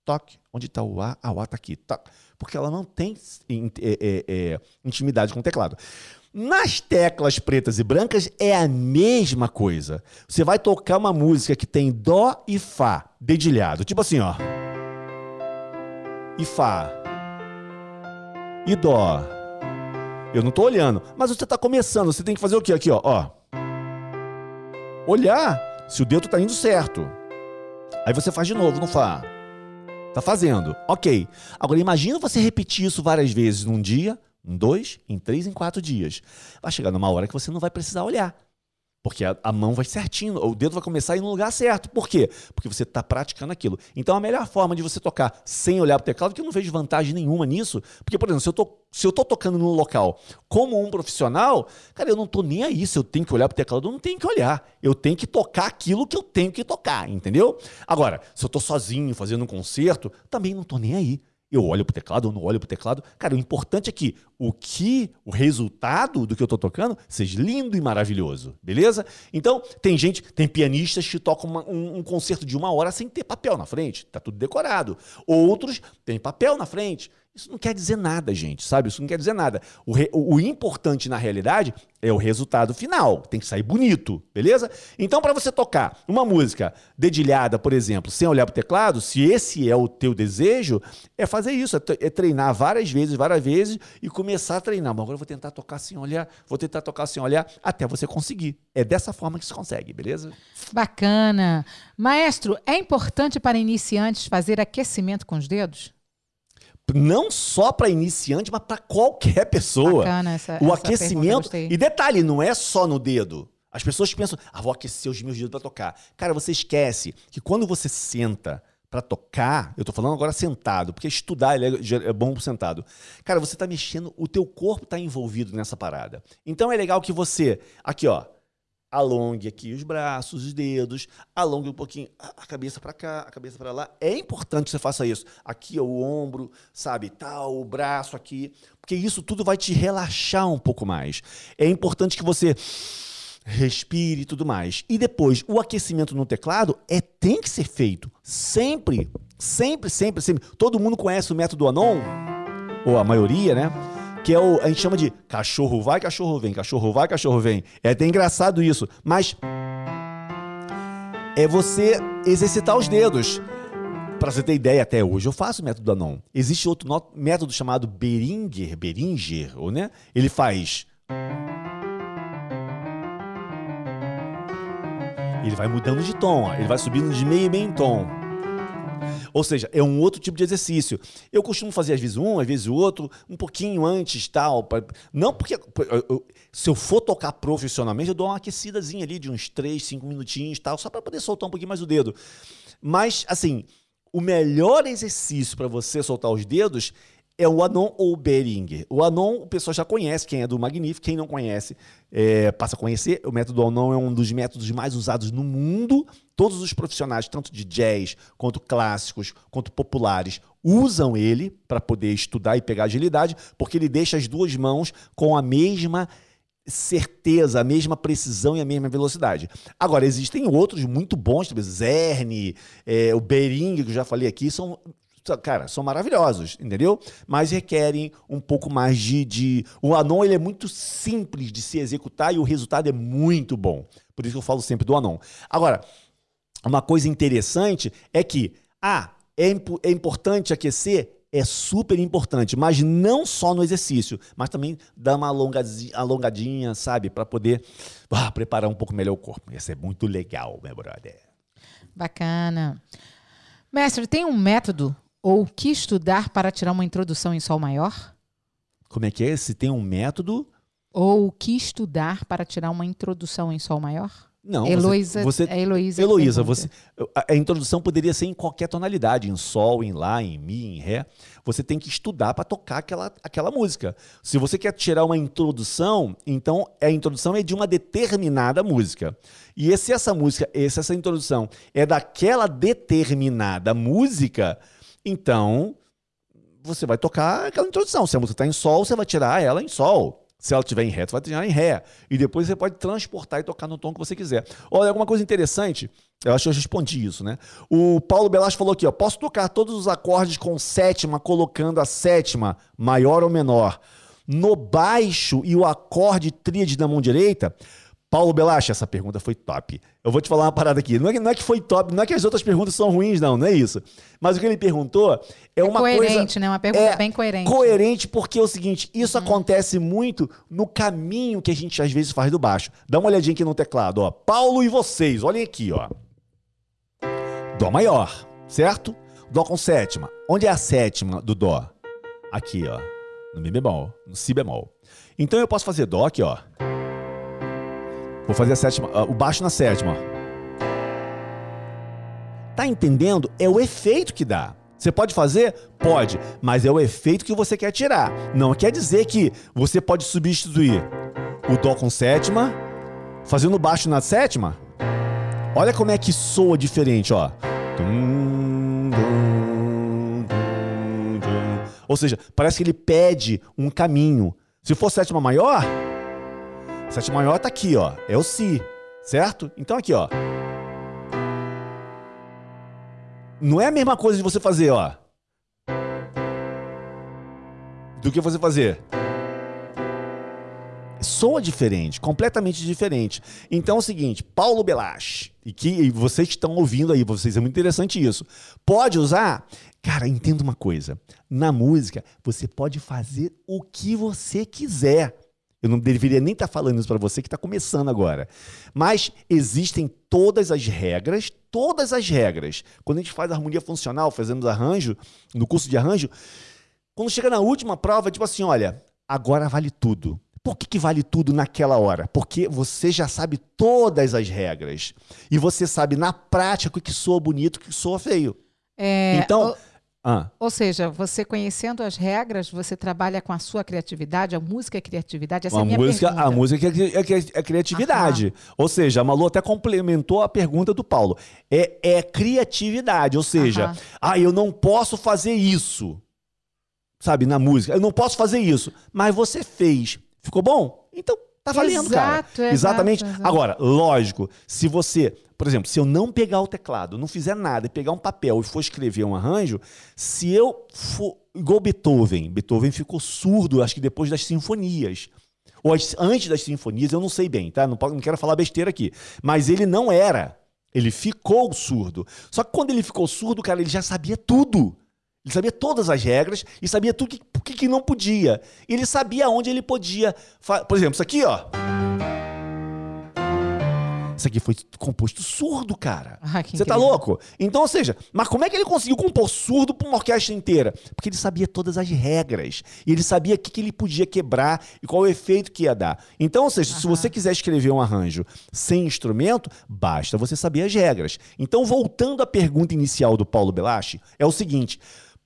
toque. Onde está o A? Ah, o A está aqui. Toque. Porque ela não tem é, é, é, intimidade com o teclado. Nas teclas pretas e brancas é a mesma coisa. Você vai tocar uma música que tem Dó e Fá dedilhado. Tipo assim, ó e Fá e Dó. Eu não estou olhando, mas você está começando, você tem que fazer o quê? Aqui, ó, ó. Olhar se o dedo está indo certo. Aí você faz de novo no Fá. Tá fazendo. Ok. Agora imagina você repetir isso várias vezes num dia, em dois, em três, em quatro dias. Vai chegar numa hora que você não vai precisar olhar. Porque a, a, mão vai certinho, o dedo vai começar a ir no lugar certo. Por quê? Porque você está praticando aquilo. Então a melhor forma de você tocar sem olhar para o teclado, que eu não vejo vantagem nenhuma nisso, porque, por exemplo, se eu eu tô tocando num local como um profissional, cara, eu não tô nem aí se eu tenho que olhar para o teclado, eu não tenho que olhar. Eu tenho que tocar aquilo que eu tenho que tocar, entendeu? Agora, se eu tô sozinho fazendo um concerto, também não tô nem aí eu olho pro teclado ou não olho pro teclado. Cara, o importante é que o que, o resultado do que eu tô tocando seja lindo e maravilhoso, beleza? Então, tem gente, tem pianistas que tocam uma, um, um, concerto de uma hora sem ter papel na frente, tá tudo decorado. Outros têm papel na frente. Isso não quer dizer nada, gente, sabe? Isso não quer dizer nada. O, re, o, o importante na realidade é o resultado final. Tem que sair bonito, beleza? Então, para você tocar uma música dedilhada, por exemplo, sem olhar para o teclado, se esse é o teu desejo, é fazer isso, é, é treinar várias vezes, várias vezes e começar a treinar. Mas agora eu vou tentar tocar sem olhar, vou tentar tocar sem olhar até você conseguir. É dessa forma que se consegue, beleza? Bacana. Maestro, é importante para iniciantes fazer aquecimento com os dedos? não só para iniciante, mas para qualquer pessoa. Bacana essa, o essa aquecimento. E detalhe, não é só no dedo. As pessoas pensam, ah, vou aquecer os meus dedos para tocar. Cara, você esquece que quando você senta para tocar, eu tô falando agora sentado, porque estudar é, é bom sentado. Cara, você tá mexendo, o teu corpo tá envolvido nessa parada. Então é legal que você, aqui ó, alongue aqui os braços, os dedos, alongue um pouquinho a cabeça para cá, a cabeça para lá. É importante que você faça isso. Aqui o ombro, sabe, tal, o braço aqui, porque isso tudo vai te relaxar um pouco mais. É importante que você respire e tudo mais. E depois, o aquecimento no teclado é tem que ser feito sempre, sempre, sempre, sempre. Todo mundo conhece o método Anon, ou a maioria, né? que é o a gente chama de cachorro vai, cachorro vem, cachorro vai, cachorro vem. É até engraçado isso, mas é você exercitar os dedos. Para você ter ideia, até hoje eu faço o método Anon. Existe outro método chamado Beringer, Beringer, ou né? Ele faz Ele vai mudando de tom, ele vai subindo de meio e meio em tom. Ou seja, é um outro tipo de exercício. Eu costumo fazer às vezes um, às vezes o outro, um pouquinho antes, tal. Pra... Não porque se eu for tocar profissionalmente, eu dou uma aquecidazinha ali de uns 3, 5 minutinhos, tal, só para poder soltar um pouquinho mais o dedo. Mas assim, o melhor exercício para você soltar os dedos é o Anon ou o Beringer. O Anon, o pessoal já conhece, quem é do Magnífico, quem não conhece, é, passa a conhecer. O método Anon é um dos métodos mais usados no mundo. Todos os profissionais, tanto de jazz, quanto clássicos, quanto populares, usam ele para poder estudar e pegar agilidade, porque ele deixa as duas mãos com a mesma certeza, a mesma precisão e a mesma velocidade. Agora, existem outros muito bons, tipo Zerne, é, o Bering, que eu já falei aqui, são cara, são maravilhosos, entendeu? Mas requerem um pouco mais de, de... O Anon, ele é muito simples de se executar e o resultado é muito bom. Por isso que eu falo sempre do Anon. Agora, uma coisa interessante é que, ah, é, imp é importante aquecer? É super importante, mas não só no exercício, mas também dar uma alongadinha, sabe? Para poder ah, preparar um pouco melhor o corpo. Isso é muito legal, meu brother. Bacana. Mestre, tem um método ou que estudar para tirar uma introdução em Sol maior? Como é que é? Se tem um método. Ou o que estudar para tirar uma introdução em Sol maior? Não, Heloísa, você, é Heloísa. Heloísa, você, a, a, introdução poderia ser em qualquer tonalidade, em sol, em lá, em mi, em ré. Você tem que estudar para tocar aquela, aquela música. Se você quer tirar uma introdução, então a introdução é de uma determinada música. E se essa música, se essa introdução é daquela determinada música, então você vai tocar aquela introdução. Se a música está em sol, você vai tirar ela em sol. Se ela estiver em ré, você vai treinar em ré. E depois você pode transportar e tocar no tom que você quiser. Olha, alguma coisa interessante, eu acho que eu respondi isso, né? O Paulo Belas falou aqui, ó, posso tocar todos os acordes com sétima, colocando a sétima, maior ou menor, no baixo e o acorde tríade da mão direita? Paulo Belache, essa pergunta foi top. Eu vou te falar uma parada aqui. Não é, não é, que foi top, não é que as outras perguntas são ruins, não, não é isso. Mas o que ele perguntou é, é uma coerente, coisa. Coerente, né? Uma pergunta é bem coerente. Coerente, porque é o seguinte: isso uhum. acontece muito no caminho que a gente às vezes faz do baixo. Dá uma olhadinha aqui no teclado, ó. Paulo e vocês, olhem aqui, ó. Dó maior, certo? Dó com sétima. Onde é a sétima do Dó? Aqui, ó. No Mi bemol, no Si bemol. Então eu posso fazer Dó aqui, ó. Vou fazer a sétima, uh, o baixo na sétima. Tá entendendo? É o efeito que dá. Você pode fazer? Pode, mas é o efeito que você quer tirar. Não quer dizer que você pode substituir o dó com sétima, fazendo baixo na sétima. Olha como é que soa diferente, ó. Ou seja, parece que ele pede um caminho. Se for sétima maior, Sétima maior tá aqui, ó. É o Si, certo? Então aqui, ó. Não é a mesma coisa de você fazer, ó. Do que você fazer. Soa diferente, completamente diferente. Então é o seguinte, Paulo Belache, e que e vocês estão ouvindo aí, vocês é muito interessante isso. Pode usar? Cara, entenda uma coisa. Na música, você pode fazer o que você quiser. Eu não deveria nem estar tá falando isso para você que está começando agora. Mas existem todas as regras, todas as regras. Quando a gente faz harmonia funcional, fazendo arranjo, no curso de arranjo, quando chega na última prova, tipo assim, olha, agora vale tudo. Por que, que vale tudo naquela hora? Porque você já sabe todas as regras. E você sabe na prática o que soa bonito e o que soa feio. É, então. Ah. Ou seja, você conhecendo as regras, você trabalha com a sua criatividade, a música é criatividade. Essa a é a minha música, pergunta. A música é, é, é criatividade. Aham. Ou seja, a Malu até complementou a pergunta do Paulo. É, é criatividade, ou seja, Aham. ah, eu não posso fazer isso. Sabe, na música. Eu não posso fazer isso. Mas você fez. Ficou bom? Então tá valendo, exato, cara. Exatamente. Exato. Agora, lógico, se você por exemplo, se eu não pegar o teclado, não fizer nada e pegar um papel e for escrever um arranjo, se eu for igual Beethoven, Beethoven ficou surdo, acho que depois das sinfonias. Ou antes das sinfonias, eu não sei bem, tá? Não, não quero falar besteira aqui. Mas ele não era. Ele ficou surdo. Só que quando ele ficou surdo, cara, ele já sabia tudo. Ele sabia todas as regras e sabia tudo que, que, que não podia. Ele sabia onde ele podia. Por exemplo, isso aqui, ó. Isso aqui foi composto surdo, cara. Ah, Você tá louco? Então, ou seja, mas como é que ele conseguiu compor surdo pra uma orquestra inteira? Porque ele sabia todas as regras. E ele sabia o que, que ele podia quebrar e qual o efeito que ia dar. Então, ou seja, se você quiser escrever um arranjo sem instrumento, basta você saber as regras. Então, voltando à pergunta inicial do Paulo Belache, é o seguinte: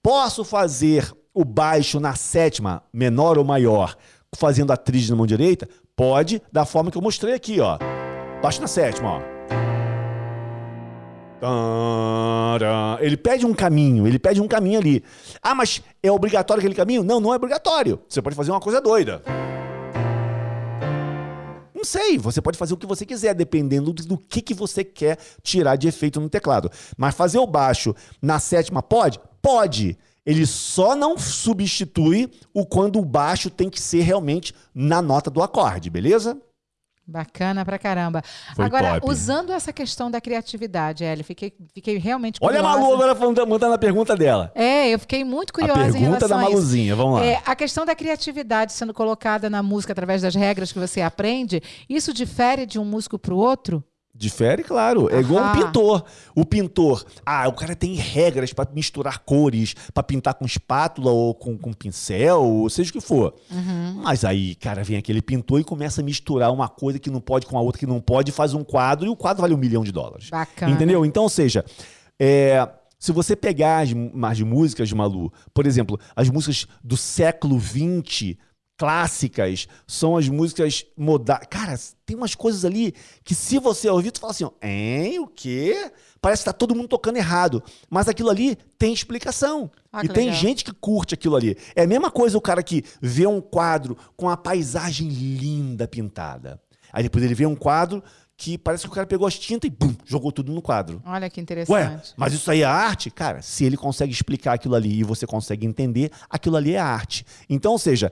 posso fazer o baixo na sétima, menor ou maior, fazendo a tríade na mão direita? Pode, da forma que eu mostrei aqui, ó. Baixa na sétima, ó. Ele pede um caminho, ele pede um caminho ali. Ah, mas é obrigatório aquele caminho? Não, não é obrigatório. Você pode fazer uma coisa doida. Não sei, você pode fazer o que você quiser, dependendo do que, que você quer tirar de efeito no teclado. Mas fazer o baixo na sétima pode? Pode. Ele só não substitui o quando o baixo tem que ser realmente na nota do acorde, beleza? Bacana pra caramba. Foi agora, top. usando essa questão da criatividade, Hélio, fiquei, fiquei realmente Olha a curiosa. Malu agora mandando a pergunta dela. É, eu fiquei muito A curiosa em pergunta relação da a. Maluzinha, vamos lá. É, a questão da criatividade sendo colocada na música através das regras que você aprende, isso difere de um músico para o outro? Difere, claro. É igual um pintor. O pintor, ah, o cara tem regras pra misturar cores, pra pintar com espátula ou com, com pincel, ou seja o que for. Uhum. Mas aí, cara, vem aquele pintor e começa a misturar uma coisa que não pode com a outra que não pode, faz um quadro e o quadro vale um milhão de dólares. Bacana. Entendeu? Então, ou seja, é, se você pegar as, as músicas de Malu, por exemplo, as músicas do século XX, clássicas, são as músicas modernas. Cara, tem umas coisas ali que se você ouvir, tu fala assim, ó, hein, o quê? Parece que tá todo mundo tocando errado. Mas aquilo ali tem explicação. Ah, e tem legal. gente que curte aquilo ali. É a mesma coisa o cara que vê um quadro com a paisagem linda pintada. Aí depois ele vê um quadro que parece que o cara pegou as tintas e bum, jogou tudo no quadro. Olha que Ué, interessante. mas isso aí é arte? Cara, se ele consegue explicar aquilo ali e você consegue entender, aquilo ali é arte. Então, ou seja,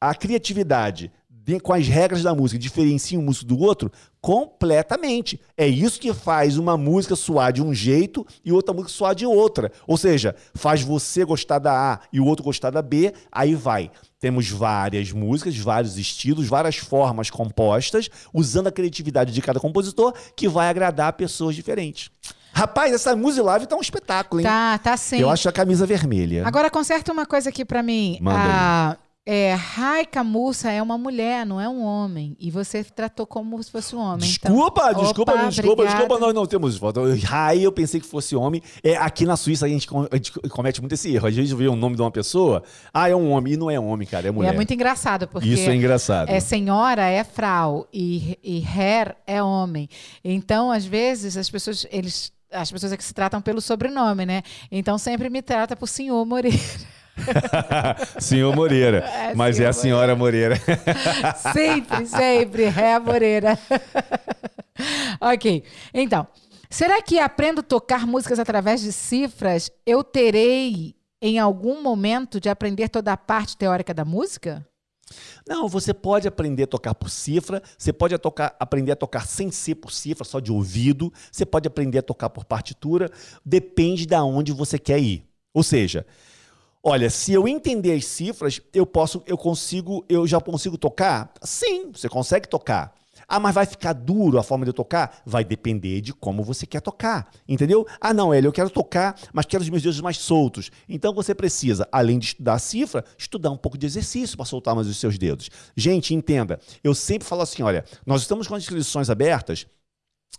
a criatividade de- com as regras da música diferencia um músico do outro completamente. É isso que faz uma música soar de um jeito e outra música soar de outra. Ou seja, faz você gostar da A e o outro gostar da B, aí vai. Temos várias músicas, vários estilos, várias formas compostas, usando a criatividade de cada compositor, que vai agradar pessoas diferentes. Rapaz, essa Music Live tá um espetáculo, hein? Tá, tá sim. Eu acho a camisa vermelha. Agora conserta uma coisa aqui pra mim. Manda a é, Raika Mussa é uma mulher, não é um homem. E você tratou como se fosse um homem. então- Desculpa, desculpa, Opa, desculpa, obrigada. desculpa, nós não temos foto. Rai, eu pensei que fosse homem. É, aqui na Suíça a gente, a gente comete muito esse erro. Às vezes vê o nome de uma pessoa, ah, é um homem, e não é homem, cara, é E mulher. é muito engraçado, porque Isso é engraçado. é senhora é frau e, e her é homem. Então, às vezes, as pessoas, eles, as pessoas é que se tratam pelo sobrenome, né? Então sempre me trata por senhor Moreira. Senhor Moreira. É, mas senhor é a senhora Moreira. sempre, sempre, Ré Moreira. ok. Então, será que aprendo a tocar músicas através de cifras? Eu terei em algum momento de aprender toda a parte teórica da música? Não, você pode aprender a tocar por cifra, você pode a tocar- aprender a tocar sem ser por cifra, só de ouvido, você pode aprender a tocar por partitura, depende de onde você quer ir. Ou seja, olha, se eu entender as cifras, eu posso, eu consigo, eu já consigo tocar? Sim, você consegue tocar. Ah, mas vai ficar duro a forma de eu tocar? Vai depender de como você quer tocar, entendeu? Ah, não, Hélio, eu quero tocar, mas quero os meus dedos mais soltos. Então você precisa, além de estudar a cifra, estudar um pouco de exercício para soltar mais os seus dedos. Gente, entenda, eu sempre falo assim, olha, nós estamos com as inscrições abertas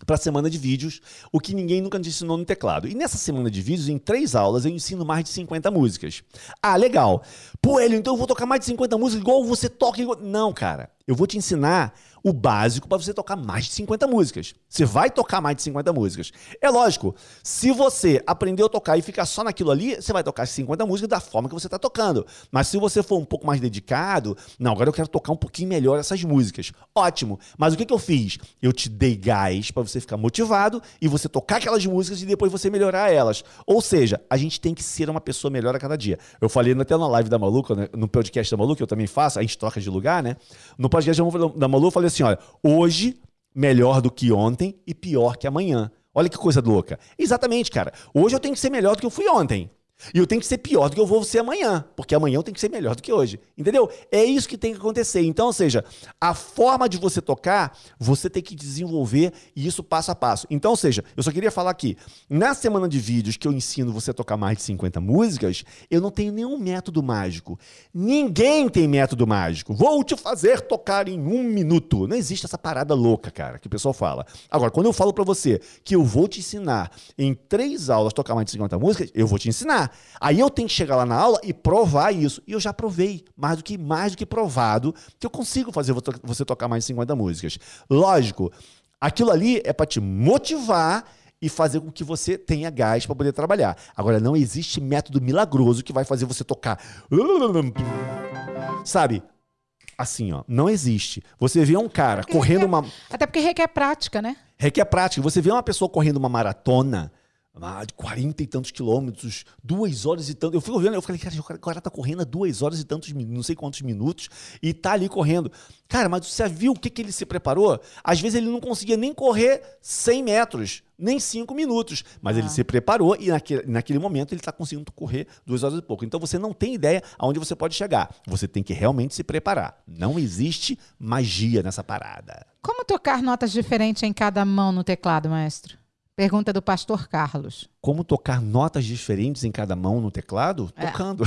para a semana de vídeos, o que ninguém nunca te ensinou no teclado. E nessa semana de vídeos, em três aulas, eu ensino mais de 50 músicas. Ah, legal. Pô, Hélio, então eu vou tocar mais de 50 músicas igual você toca. Igual... Não, cara. Eu vou te ensinar o básico para você tocar mais de 50 músicas. Você vai tocar mais de 50 músicas. É lógico, se você aprendeu a tocar e ficar só naquilo ali, você vai tocar 50 músicas da forma que você está tocando. Mas se você for um pouco mais dedicado, não, agora eu quero tocar um pouquinho melhor essas músicas. Ótimo. Mas o que, que eu fiz? Eu te dei gás para você ficar motivado e você tocar aquelas músicas e depois você melhorar elas. Ou seja, a gente tem que ser uma pessoa melhor a cada dia. Eu falei até na live da Maluca, né, no podcast da Maluca, eu também faço, a gente troca de lugar, né? No podcast da Malu, eu falei assim: olha, hoje melhor do que ontem e pior que amanhã. Olha que coisa louca. Exatamente, cara. Hoje eu tenho que ser melhor do que eu fui ontem. E eu tenho que ser pior do que eu vou ser amanhã, porque amanhã eu tenho que ser melhor do que hoje. Entendeu? É isso que tem que acontecer. Então, ou seja, a forma de você tocar, você tem que desenvolver e isso passo a passo. Então, ou seja, eu só queria falar aqui, na semana de vídeos que eu ensino você a tocar mais de 50 músicas, eu não tenho nenhum método mágico. Ninguém tem método mágico. Vou te fazer tocar em um minuto. Não existe essa parada louca, cara, que o pessoal fala. Agora, quando eu falo pra você que eu vou te ensinar em três aulas tocar mais de 50 músicas, eu vou te ensinar. Aí eu tenho que chegar lá na aula e provar isso. E eu já provei, mais do que mais do que provado, que eu consigo fazer vo- você tocar mais de 50 músicas. Lógico, aquilo ali é para te motivar e fazer com que você tenha gás para poder trabalhar. Agora não existe método milagroso que vai fazer você tocar sabe? Assim, ó, não existe. Você vê um cara correndo requer- uma. Até porque requer prática, né? Requer prática. Você vê uma pessoa correndo uma maratona ah, de 40 e tantos quilômetros, duas horas e tanto. Eu fui ouvindo, eu falei, cara, o cara- tá correndo a duas horas e tantos, não sei quantos minutos, e tá ali correndo. Cara, mas você viu o que, que ele se preparou? Às vezes ele não conseguia nem correr 100 metros, nem 5 minutos, mas ele Ah. se preparou e naquele, naquele momento ele está conseguindo correr duas horas e pouco. Então você não tem ideia aonde você pode chegar. Você tem que realmente se preparar. Não existe magia nessa parada. Como tocar notas diferentes em cada mão no teclado, maestro? Pergunta do pastor Carlos. Como tocar notas diferentes em cada mão no teclado? É. Tocando.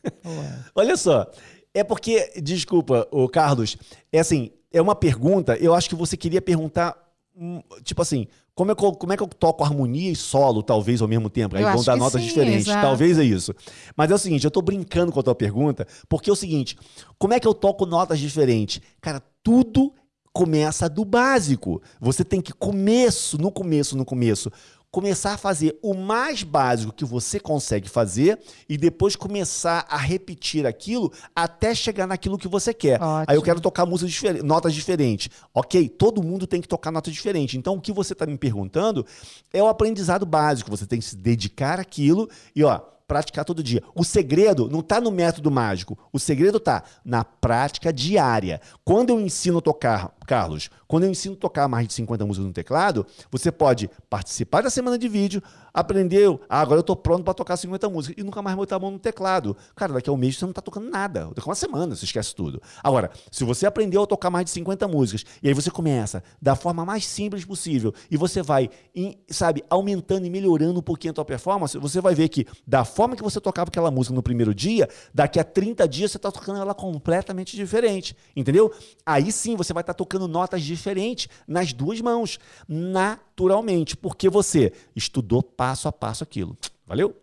Olha só, é porque, desculpa, o Carlos, é assim, é uma pergunta, eu acho que você queria perguntar, hum, tipo assim, como é, que eu, como é que eu toco harmonia e solo, talvez, ao mesmo tempo? Aí Eu vão dar notas sim, diferentes, exato. talvez é isso. Mas é o seguinte, eu tô brincando com a tua pergunta, porque é o seguinte, como é que eu toco notas diferentes? Cara, tudo começa do básico. Você tem que começo, no começo, no começo, começar a fazer o mais básico que você consegue fazer e depois começar a repetir aquilo até chegar naquilo que você quer. Ótimo. Aí eu quero tocar músicas diferentes, notas diferentes. Ok, todo mundo tem que tocar notas diferentes. Então o que você está me perguntando é o aprendizado básico. Você tem que se dedicar àquilo e ó, praticar todo dia. O segredo não está no método mágico. O segredo está na prática diária. Quando eu ensino a tocar, Carlos, quando eu ensino a tocar mais de 50 músicas no teclado, você pode participar da semana de vídeo, aprendeu, ah, agora eu tô pronto para tocar 50 músicas e nunca mais botar a mão no teclado. Cara, daqui a um mês você não tá tocando nada. Daqui a uma semana você esquece tudo. Agora, se você aprendeu a tocar mais de 50 músicas e aí você começa da forma mais simples possível e você vai, em, sabe, aumentando e melhorando um pouquinho a tua performance, você vai ver que da forma que você tocava aquela música no primeiro dia, daqui a 30 dias você tá tocando ela completamente diferente, entendeu? Aí sim você vai estar tocando notas diferentes nas duas mãos, naturalmente, porque você estudou passo a passo aquilo. Valeu?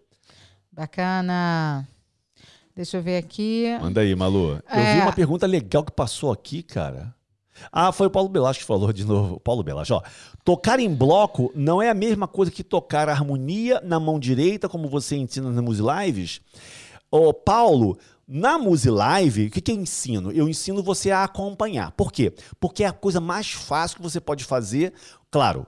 Bacana. Deixa eu ver aqui. Manda aí, Malu. Eu É. vi uma pergunta legal que passou aqui, cara. Ah, foi o Paulo Belasco que falou de novo. Paulo Belasco, ó. Tocar em bloco não é a mesma coisa que tocar harmonia na mão direita, como você ensina nas Muse Lives? Ô, Paulo, na Muse Live, o que, que eu ensino? Eu ensino você a acompanhar. Por quê? Porque é a coisa mais fácil que você pode fazer. Claro,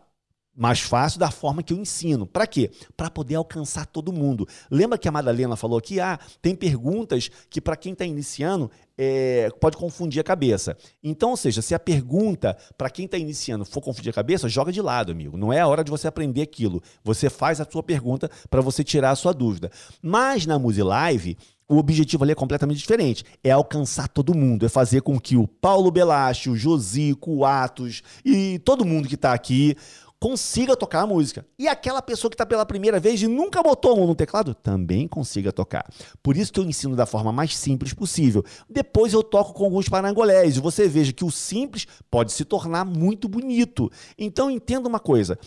mais fácil da forma que eu ensino. Para quê? Para poder alcançar todo mundo. Lembra que a Madalena falou aqui? Ah, tem perguntas que para quem está iniciando é, pode confundir a cabeça. Então, ou seja, se a pergunta para quem está iniciando for confundir a cabeça, joga de lado, amigo. Não é a hora de você aprender aquilo. Você faz a sua pergunta para você tirar a sua dúvida. Mas na Muse Live, o objetivo ali é completamente diferente. É alcançar todo mundo. É fazer com que o Paulo Belache, o Josico, o Atos e todo mundo que está aqui consiga tocar a música. E aquela pessoa que está pela primeira vez e nunca botou a mão no teclado também consiga tocar. Por isso que eu ensino da forma mais simples possível. Depois eu toco com alguns parangolés e você veja que o simples pode se tornar muito bonito. Então entenda uma coisa.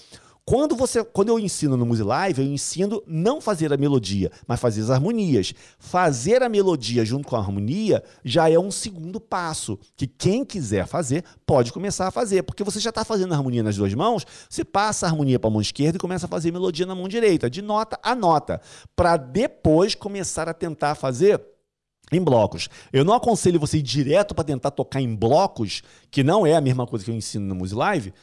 Quando, você, quando eu ensino no Muse Live, eu ensino não fazer a melodia, mas fazer as harmonias. Fazer a melodia junto com a harmonia já é um segundo passo, que quem quiser fazer pode começar a fazer, porque você já está fazendo a harmonia nas duas mãos, você passa a harmonia para a mão esquerda e começa a fazer melodia na mão direita, de nota a nota, para depois começar a tentar fazer em blocos. Eu não aconselho você ir direto para tentar tocar em blocos, que não é a mesma coisa que eu ensino no Muse Live,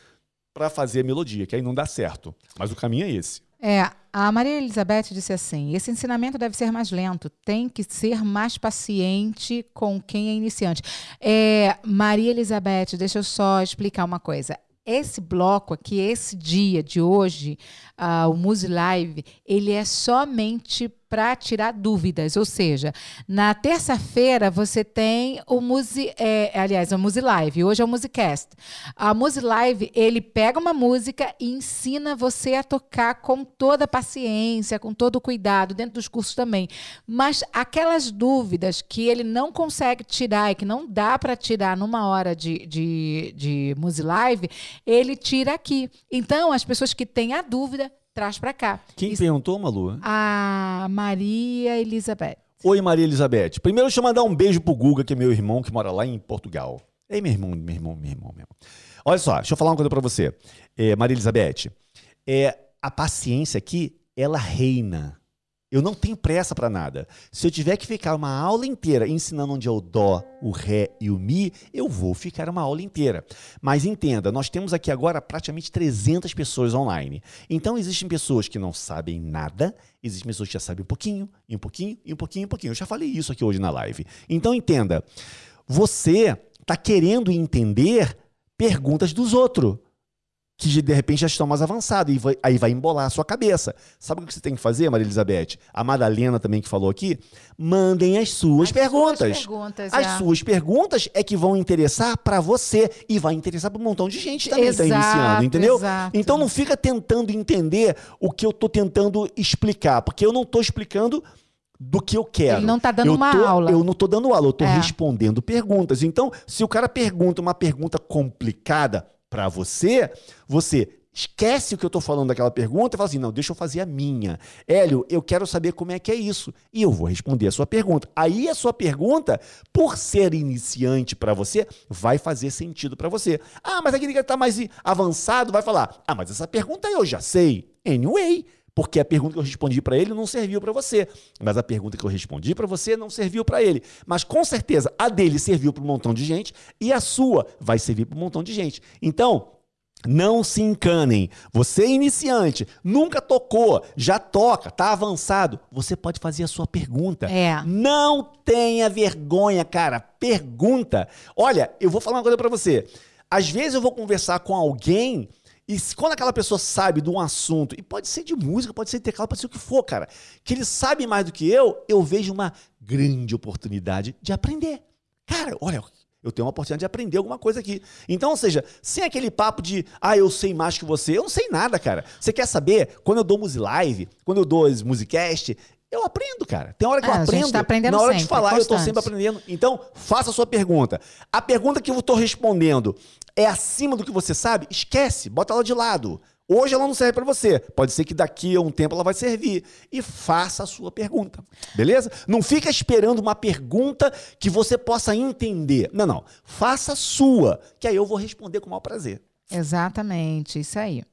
para fazer a melodia, que aí não dá certo. Mas o caminho é esse. É, a Maria Elizabeth disse assim: esse ensinamento deve ser mais lento, tem que ser mais paciente com quem é iniciante. É, Maria Elizabeth, deixa eu só explicar uma coisa. Esse bloco aqui, esse dia de hoje, ah, o Muse Live, ele é somente para tirar dúvidas. Ou seja, na terça-feira você tem o Muse, é, aliás, o Muse Live. Hoje é o Musicast. A Muse Live, ele pega uma música e ensina você a tocar com toda a paciência, com todo o cuidado, dentro dos cursos também. Mas aquelas dúvidas que ele não consegue tirar e que não dá para tirar numa hora de, de, de Muse Live, ele tira aqui. Então, as pessoas que têm a dúvida, traz para cá. Quem Isso- perguntou, Malu? a Maria Elizabeth. Oi, Maria Elizabeth. Primeiro, deixa eu mandar um beijo pro Guga, que é meu irmão, que mora lá em Portugal. Ei, meu irmão, meu irmão, meu irmão, meu irmão. Olha só, deixa eu falar uma coisa pra você. É, Maria Elizabeth, é, a paciência aqui, ela reina. Eu não tenho pressa para nada. Se eu tiver que ficar uma aula inteira ensinando onde é o dó, o ré e o mi, eu vou ficar uma aula inteira. Mas entenda, nós temos aqui agora praticamente 300 pessoas online. Então existem pessoas que não sabem nada, existem pessoas que já sabem um pouquinho, e um pouquinho, e um pouquinho, e um pouquinho. Eu já falei isso aqui hoje na live. Então entenda, você está querendo entender perguntas dos outros que de repente já estão mais avançados e vai, aí vai embolar a sua cabeça. Sabe o que você tem que fazer, Maria Elizabeth? A Madalena também que falou aqui, mandem as suas As perguntas. suas perguntas, as é. suas perguntas é que vão interessar para você e vai interessar para um montão de gente também que está Exato, iniciando, entendeu? exato. Então não fica tentando entender o que eu estou tentando explicar, porque eu não estou explicando do que eu quero. Ele não tá dando Eu uma tô- aula. Eu não estou dando aula, eu estou É. respondendo perguntas. Então, se o cara pergunta uma pergunta complicada para você, você esquece o que eu estou falando daquela pergunta e fala assim: não, deixa eu fazer a minha. Hélio, eu quero saber como é que é isso. E eu vou responder a sua pergunta. Aí a sua pergunta, por ser iniciante para você, vai fazer sentido para você. Ah, mas aquele que está mais avançado vai falar: ah, mas essa pergunta eu já sei. Anyway. Porque a pergunta que eu respondi para ele não serviu para você. Mas a pergunta que eu respondi para você não serviu para ele. Mas com certeza a dele serviu para um montão de gente e a sua vai servir para um montão de gente. Então, não se encanem. Você é iniciante, nunca tocou, já toca, tá avançado. Você pode fazer a sua pergunta. É. Não tenha vergonha, cara. Pergunta. Olha, eu vou falar uma coisa pra você. Às vezes eu vou conversar com alguém e quando aquela pessoa sabe de um assunto, e pode ser de música, pode ser de teclado, pode ser o que for, cara, que ele sabe mais do que eu, eu vejo uma grande oportunidade de aprender. Cara, olha, eu tenho uma oportunidade de aprender alguma coisa aqui. Então, ou seja, sem aquele papo de, ah, eu sei mais que você, eu não sei nada, cara. Você quer saber? Quando eu dou Musi Live, quando eu dou as Musicast, eu aprendo, cara. Tem hora que É, eu aprendo. tá aprendendo Na hora de sempre, falar, eu tô constante. sempre aprendendo. Então, faça a sua pergunta. A pergunta que eu estou respondendo é acima do que você sabe? Esquece, bota ela de lado. Hoje ela não serve para você. Pode ser que daqui a um tempo ela vai servir. E faça a sua pergunta. Beleza? Não fica esperando uma pergunta que você possa entender. Não, não. Faça a sua, que aí eu vou responder com o maior prazer. Exatamente, isso aí.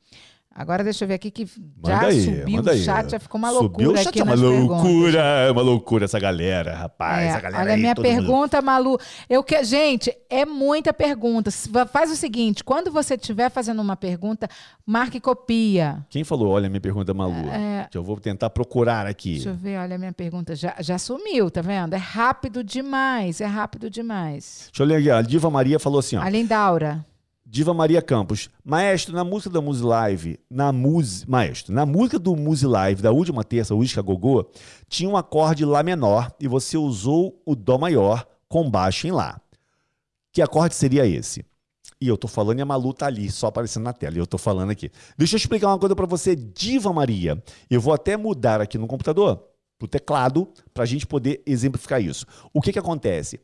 Agora deixa eu ver aqui que já Manda aí, subiu o aí. chat, já ficou uma Subiu loucura o chat, aqui é uma loucura, é uma loucura essa galera, rapaz. É, essa galera olha aí, minha todo mundo- pergunta, Malu. Eu que, gente, é muita pergunta. Faz o seguinte, quando você estiver fazendo uma pergunta, marque e copia. Quem falou, olha a minha pergunta, Malu? É. Que eu vou tentar procurar aqui. Deixa eu ver, olha a minha pergunta. Já, já sumiu, tá vendo? É rápido demais, é rápido demais. Deixa eu ler aqui. A Diva Maria falou assim, ó. A Lindaura. Diva Maria Campos. Maestro, na música da Musi Live, na música, maestro, na música do Musi Live da última terça, Uísca Gogô, tinha um acorde lá menor e você usou o dó maior com baixo em lá. Que acorde seria esse? E eu tô falando e a Malu tá ali, só aparecendo na tela. E eu tô falando aqui. Deixa eu explicar uma coisa pra você, Diva Maria. Eu vou até mudar aqui no computador, pro teclado, pra gente poder exemplificar isso. O que que acontece?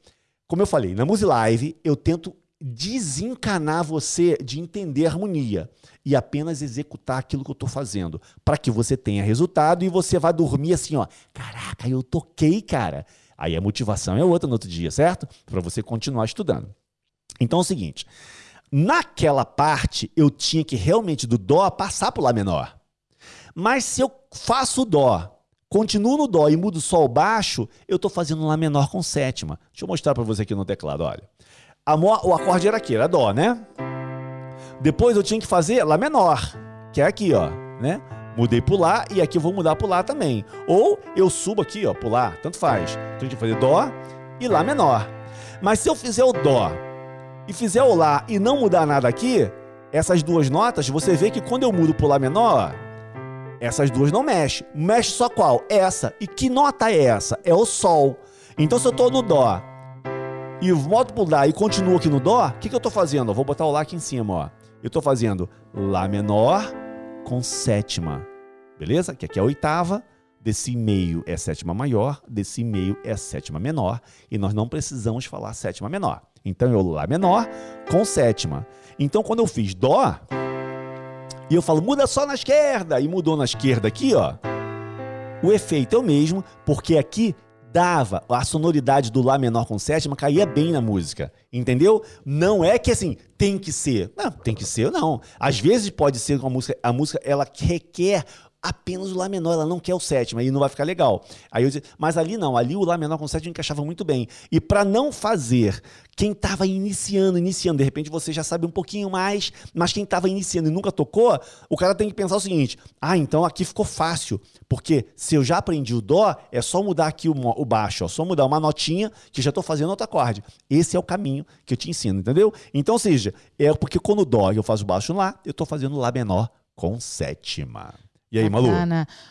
Como eu falei, na Musi Live, eu tento desencanar você de entender harmonia e apenas executar aquilo que eu tô fazendo, para que você tenha resultado e você vá dormir assim, ó, caraca, eu toquei, cara. Aí a motivação é outra no outro dia, certo? Para você continuar estudando. Então é o seguinte, naquela parte eu tinha que realmente do dó passar pro lá menor. Mas se eu faço o dó, continuo no dó e mudo o baixo, eu tô fazendo lá menor com sétima. Deixa eu mostrar para você aqui no teclado, olha. A o acorde era aqui, era dó, né? Depois eu tinha que fazer lá menor, que é aqui, ó, né? Mudei pro lá e aqui eu vou mudar pro lá também. Ou eu subo aqui, ó, pro lá, tanto faz. Então a gente vai fazer dó e lá menor. Mas se eu fizer o dó e fizer o lá e não mudar nada aqui, essas duas notas, você vê que quando eu mudo pro lá menor, essas duas não mexem. Mexe só qual? Essa. E que nota é essa? É o sol. Então se eu tô no dó e volto pro lá e continuo aqui no dó, o que, que eu tô fazendo? Eu vou botar o lá aqui em cima, ó. Eu tô fazendo lá menor com sétima. Beleza? Que aqui é a oitava. Desse meio é sétima maior, desse meio é sétima menor, e nós não precisamos falar sétima menor. Então eu lá menor com sétima. Então quando eu fiz dó, e eu falo muda só na esquerda, e mudou na esquerda aqui, ó. O efeito é o mesmo, porque aqui dava a sonoridade do Lá menor com sétima caía bem na música, entendeu? Não é que assim tem que ser, não tem que ser não. Às vezes pode ser que a música, a música ela requer apenas o Lá menor, ela não quer o sétimo, aí não vai ficar legal. Aí eu disse, mas ali não, ali o Lá menor com o sétimo encaixava muito bem. E para não fazer quem estava iniciando, iniciando, de repente você já sabe um pouquinho mais, mas quem estava iniciando e nunca tocou, o cara tem que pensar o seguinte: ah, então aqui ficou fácil, porque se eu já aprendi o dó, é só mudar aqui o, o baixo, ó, só mudar uma notinha que já estou fazendo outro acorde. Esse é o caminho que eu te ensino, entendeu? Então, ou seja, é porque quando o dó eu faço baixo lá, eu estou fazendo lá menor com sétima. E aí, Malu?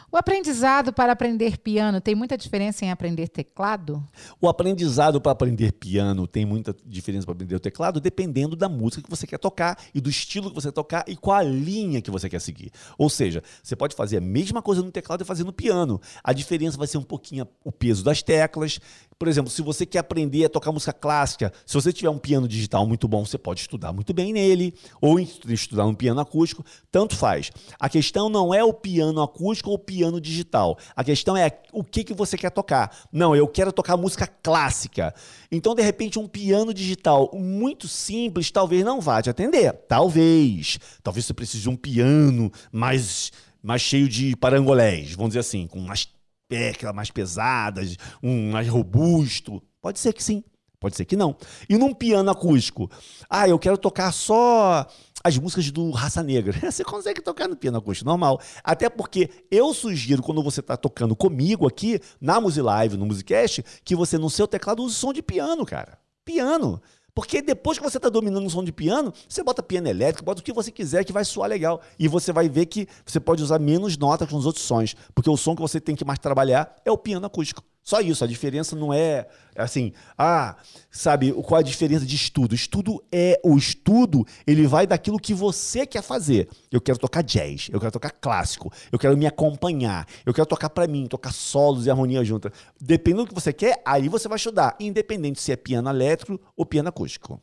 O aprendizado para aprender piano tem muita diferença em aprender teclado? O aprendizado para aprender piano tem muita diferença para aprender o teclado, dependendo da música que você quer tocar e do estilo que você quer tocar e qual a linha que você quer seguir. Ou seja, você pode fazer a mesma coisa no teclado e fazer no piano. A diferença vai ser um pouquinho o peso das teclas por exemplo, se você quer aprender a tocar música clássica, se você tiver um piano digital muito bom, você pode estudar muito bem nele, ou estudar um piano acústico, tanto faz. A questão não é o piano acústico ou o piano digital. A questão é o que, que você quer tocar. Não, eu quero tocar música clássica. Então, de repente, um piano digital muito simples talvez não vá te atender. Talvez. Talvez você precise de um piano mais mais cheio de parangolés, vamos dizer assim, com mais teclas mais pesadas, um mais robusto. Pode ser que sim, pode ser que não. E num piano acústico, ah, eu quero tocar só as músicas do Raça Negra. Você consegue tocar no piano acústico, normal. Até porque eu sugiro, quando você está tocando comigo aqui, na Musilive, no Musicast, que você no seu teclado use som de piano, cara. Piano. Porque depois que você está dominando um som de piano, você bota piano elétrico, bota o que você quiser que vai soar legal. E você vai ver que você pode usar menos notas nos outros sons. Porque o som que você tem que mais trabalhar é o piano acústico. Só isso, a diferença não é assim, ah, sabe, qual é a diferença de estudo? Estudo é o estudo, ele vai daquilo que você quer fazer. Eu quero tocar jazz, eu quero tocar clássico, eu quero me acompanhar, eu quero tocar para mim, tocar solos e harmonia junta. Dependendo do que você quer, aí você vai estudar, independente se é piano elétrico ou piano acústico.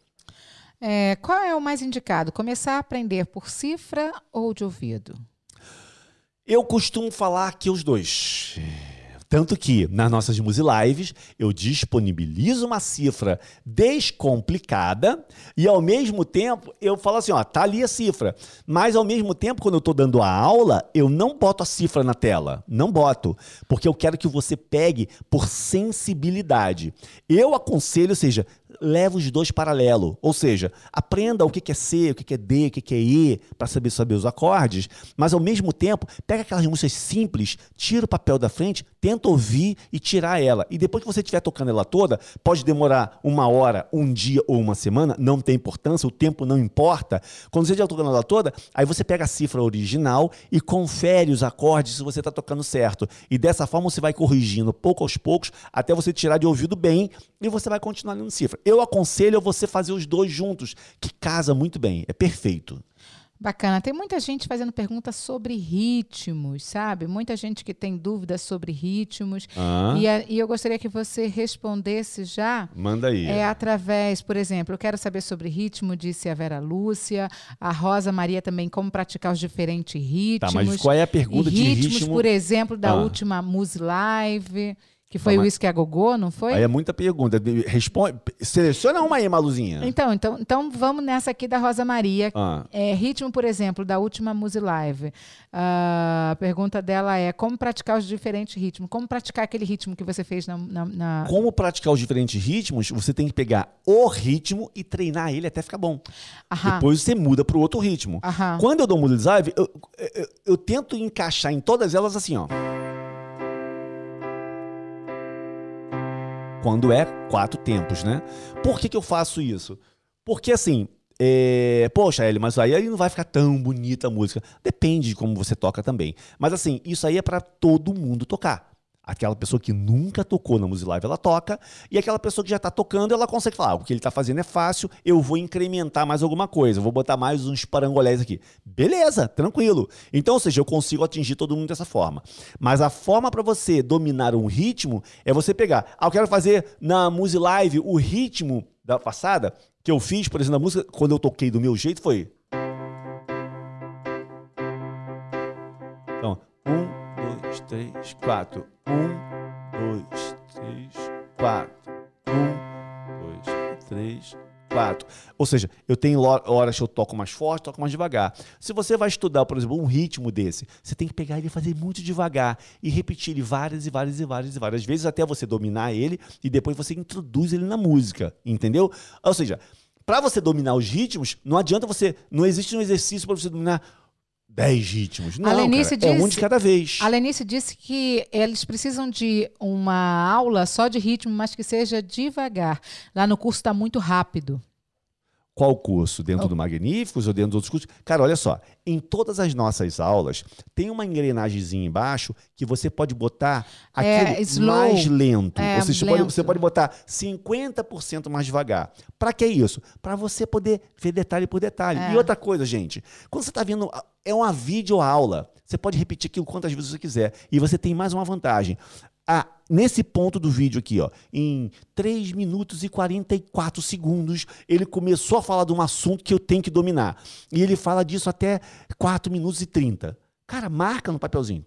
É, qual é o mais indicado? Começar a aprender por cifra ou de ouvido? Eu costumo falar que os dois. Tanto que nas nossas Muse Lives eu disponibilizo uma cifra descomplicada e ao mesmo tempo eu falo assim, ó, tá ali a cifra. Mas ao mesmo tempo, quando eu estou dando a aula, eu não boto a cifra na tela. Não boto. Porque eu quero que você pegue por sensibilidade. Eu aconselho, ou seja, leva os dois paralelo. Ou seja, aprenda o que é C, o que é D, o que é E, para saber saber os acordes, mas ao mesmo tempo, pega aquelas músicas simples, tira o papel da frente, tenta ouvir e tirar ela. E depois que você estiver tocando ela toda, pode demorar uma hora, um dia ou uma semana, não tem importância, o tempo não importa. Quando você estiver tocando ela toda, aí você pega a cifra original e confere os acordes se você está tocando certo. E dessa forma você vai corrigindo pouco aos poucos até você tirar de ouvido bem e você vai continuar lendo cifra. Eu aconselho você fazer os dois juntos, que casa muito bem, é perfeito. Bacana. Tem muita gente fazendo perguntas sobre ritmos, sabe? Muita gente que tem dúvidas sobre ritmos. Ah. E, a, e, eu gostaria que você respondesse já. Manda aí. É através, por exemplo, eu quero saber sobre ritmo, disse a Vera Lúcia. A Rosa Maria também, como praticar os diferentes ritmos. Tá, mas qual é a pergunta e de ritmos, ritmo? por exemplo, da ah. última Muse Live. Que foi o Whisky a Gogô, não foi? Aí é muita pergunta. Responde, seleciona uma aí, Maluzinha. Então, então, então vamos nessa aqui da Rosa Maria. Ah. É, ritmo, por exemplo, da última Muse Live. a pergunta dela é como praticar os diferentes ritmos? Como praticar aquele ritmo que você fez na, na, na... Como praticar os diferentes ritmos? Você tem que pegar o ritmo e treinar ele até ficar bom. Aham. Depois você muda para o outro ritmo. Aham. Quando eu dou Muse Live, eu, eu, eu, eu tento encaixar em todas elas assim, ó. Quando é quatro tempos, né? Por que, que eu faço isso? Porque assim, é... Poxa, Eli, mas aí não vai ficar tão bonita a música. Depende de como você toca também. Mas assim, isso aí é para todo mundo tocar. Aquela pessoa que nunca tocou na Music Live, ela toca. E aquela pessoa que já está tocando, ela consegue falar: ah, o que ele está fazendo é fácil, eu vou incrementar mais alguma coisa, vou botar mais uns parangolés aqui. Beleza, tranquilo. Então, ou seja, eu consigo atingir todo mundo dessa forma. Mas a forma para você dominar um ritmo é você pegar. Ah, eu quero fazer na Music Live o ritmo da passada que eu fiz, por exemplo, na música, quando eu toquei do meu jeito, foi. Três, quatro. Um, dois, três, quatro. Um, dois, três, quatro. Ou seja, eu tenho horas que eu toco mais forte, toco mais devagar. Se você vai estudar, por exemplo, um ritmo desse, você tem que pegar ele e fazer muito devagar e repetir ele várias e várias e várias e várias vezes até você dominar ele e depois você introduz ele na música, entendeu? Ou seja, para você dominar os ritmos, não adianta você, não existe um exercício para você dominar 10 ritmos. Não, cara, disse, é um de cada vez. A Lenice disse que eles precisam de uma aula só de ritmo, mas que seja devagar. Lá no curso está muito rápido. Qual curso? Dentro oh. do Magníficos ou dentro dos outros cursos? Cara, olha só. Em todas as nossas aulas, tem uma engrenagemzinha embaixo que você pode botar aquilo é, mais lento. É, ou seja, lento. Pode, você pode botar 50% mais devagar. Para que isso? Para você poder ver detalhe por detalhe. É. E outra coisa, gente. Quando você está vendo... É uma videoaula. Você pode repetir aquilo quantas vezes você quiser. E você tem mais uma vantagem. Ah, nesse ponto do vídeo aqui, ó, em 3 minutos e 44 segundos, ele começou a falar de um assunto que eu tenho que dominar. E ele fala disso até 4 minutos e 30. Cara, marca no papelzinho.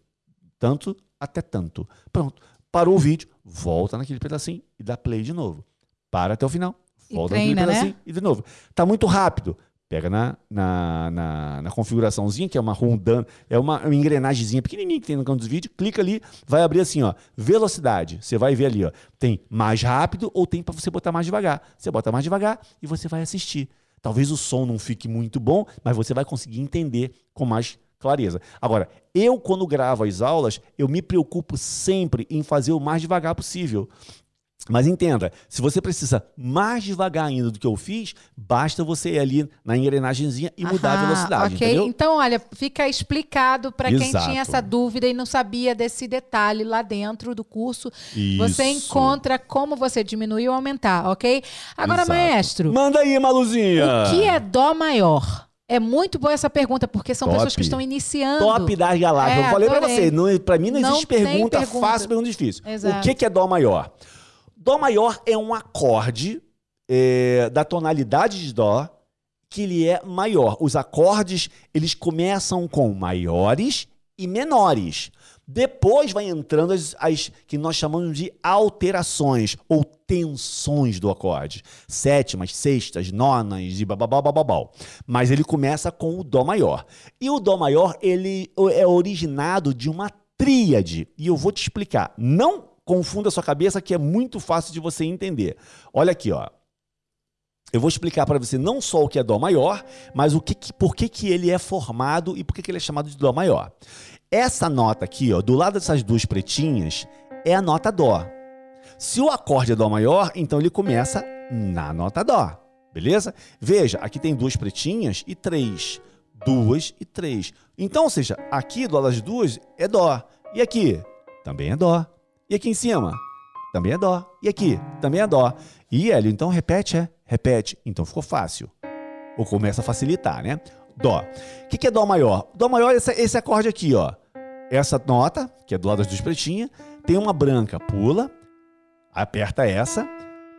Tanto até tanto. Pronto. Parou o vídeo, volta naquele pedacinho e dá play de novo. Para até o final. Volta treina, naquele pedacinho né? e de novo. Tá muito rápido. Pega na, na, na, na, configuraçãozinha, que é uma rondando, é uma, uma engrenagemzinha pequenininha que tem no canto dos vídeos. Clica ali, vai abrir assim, ó, velocidade. Você vai ver ali, ó, tem mais rápido ou tem para você botar mais devagar. Você bota mais devagar e você vai assistir. Talvez o som não fique muito bom, mas você vai conseguir entender com mais clareza. Agora, eu quando gravo as aulas, eu me preocupo sempre em fazer o mais devagar possível. Mas entenda, se você precisa mais devagar ainda do que eu fiz, basta você ir ali na engrenagemzinha e mudar Aham, a velocidade. Ok, entendeu? então olha, fica explicado para quem tinha essa dúvida e não sabia desse detalhe lá dentro do curso. Isso. Você encontra como você diminuir ou aumentar, ok? Agora, Exato. maestro. Manda aí, Maluzinha! O que é Dó maior? É muito boa essa pergunta, porque são Top. pessoas que estão iniciando. Top das galáxias. É, eu falei para você, não, pra mim não, não existe pergunta, pergunta, fácil, pergunta difícil. Exato. O que, que é Dó maior? Dó maior é um acorde é, da tonalidade de Dó que ele é maior. Os acordes eles começam com maiores e menores. Depois vai entrando as, as, que nós chamamos de alterações ou tensões do acorde. Sétimas, sextas, nonas e babababababau. Mas ele começa com o Dó maior. E o Dó maior ele é originado de uma tríade. E eu vou te explicar. Não confunda a sua cabeça que é muito fácil de você entender. Olha aqui, ó. Eu vou explicar para você não só o que é Dó maior, mas o que, por que, que ele é formado e por que, que ele é chamado de Dó maior. Essa nota aqui, ó, do lado dessas duas pretinhas, é a nota Dó. Se o acorde é Dó maior, então ele começa na nota Dó. Beleza? Veja, aqui tem duas pretinhas e três. Duas e três. Então, ou seja, aqui do lado das duas é Dó. E aqui? Também é Dó. E aqui em cima? Também é Dó. E aqui? Também é Dó. E Hélio, então repete, é? Repete. Então ficou fácil. Ou começa a facilitar, né? Dó. O que, que é Dó maior? Dó maior é esse, esse acorde aqui, ó. Essa nota, que é do lado das duas pretinhas, tem uma branca, pula, aperta essa,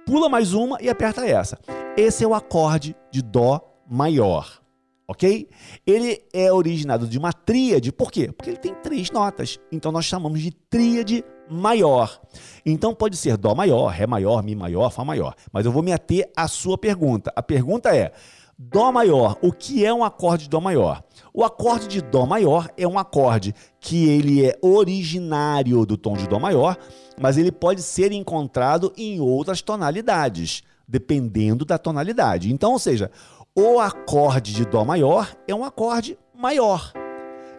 pula mais uma e aperta essa. Esse é o acorde de Dó maior ok? Ele é originado de uma tríade, por quê? Porque ele tem três notas, então nós chamamos de tríade maior. Então pode ser Dó maior, Ré maior, Mi maior, Fá maior. Mas eu vou me ater à sua pergunta. A pergunta é: Dó maior, o que é um acorde de Dó maior? O acorde de Dó maior é um acorde que ele é originário do tom de Dó maior, mas ele pode ser encontrado em outras tonalidades, dependendo da tonalidade. Então, ou seja, o acorde de Dó maior é um acorde maior.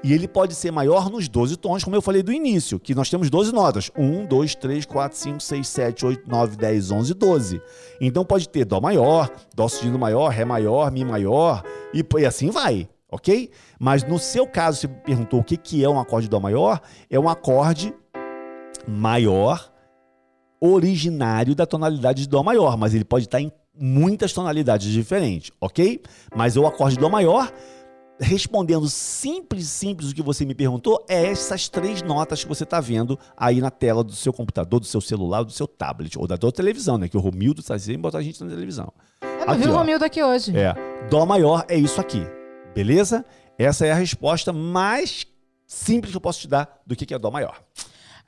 E ele pode ser maior nos 12 tons, como eu falei do início, que nós temos 12 notas. 1, 2, 3, 4, 5, 6, 7, 8, 9, 10, 11, 12. Então pode ter Dó maior, Dó sustenido maior, Ré maior, Mi maior, e, e assim vai, ok? Mas no seu caso, você perguntou o que, que é um acorde de Dó maior, é um acorde maior originário da tonalidade de Dó maior, mas ele pode estar em muitas tonalidades diferentes, ok? Mas o acorde Dó maior, respondendo simples, simples o que você me perguntou, é essas três notas que você está vendo aí na tela do seu computador, do seu celular, do seu tablet, ou da tua televisão, né? Que o Romildo está sempre botar a gente na televisão. Eu não aqui, vi o Romildo aqui hoje. É. Dó maior é isso aqui, beleza? Essa é a resposta mais simples que eu posso te dar do que é Dó maior.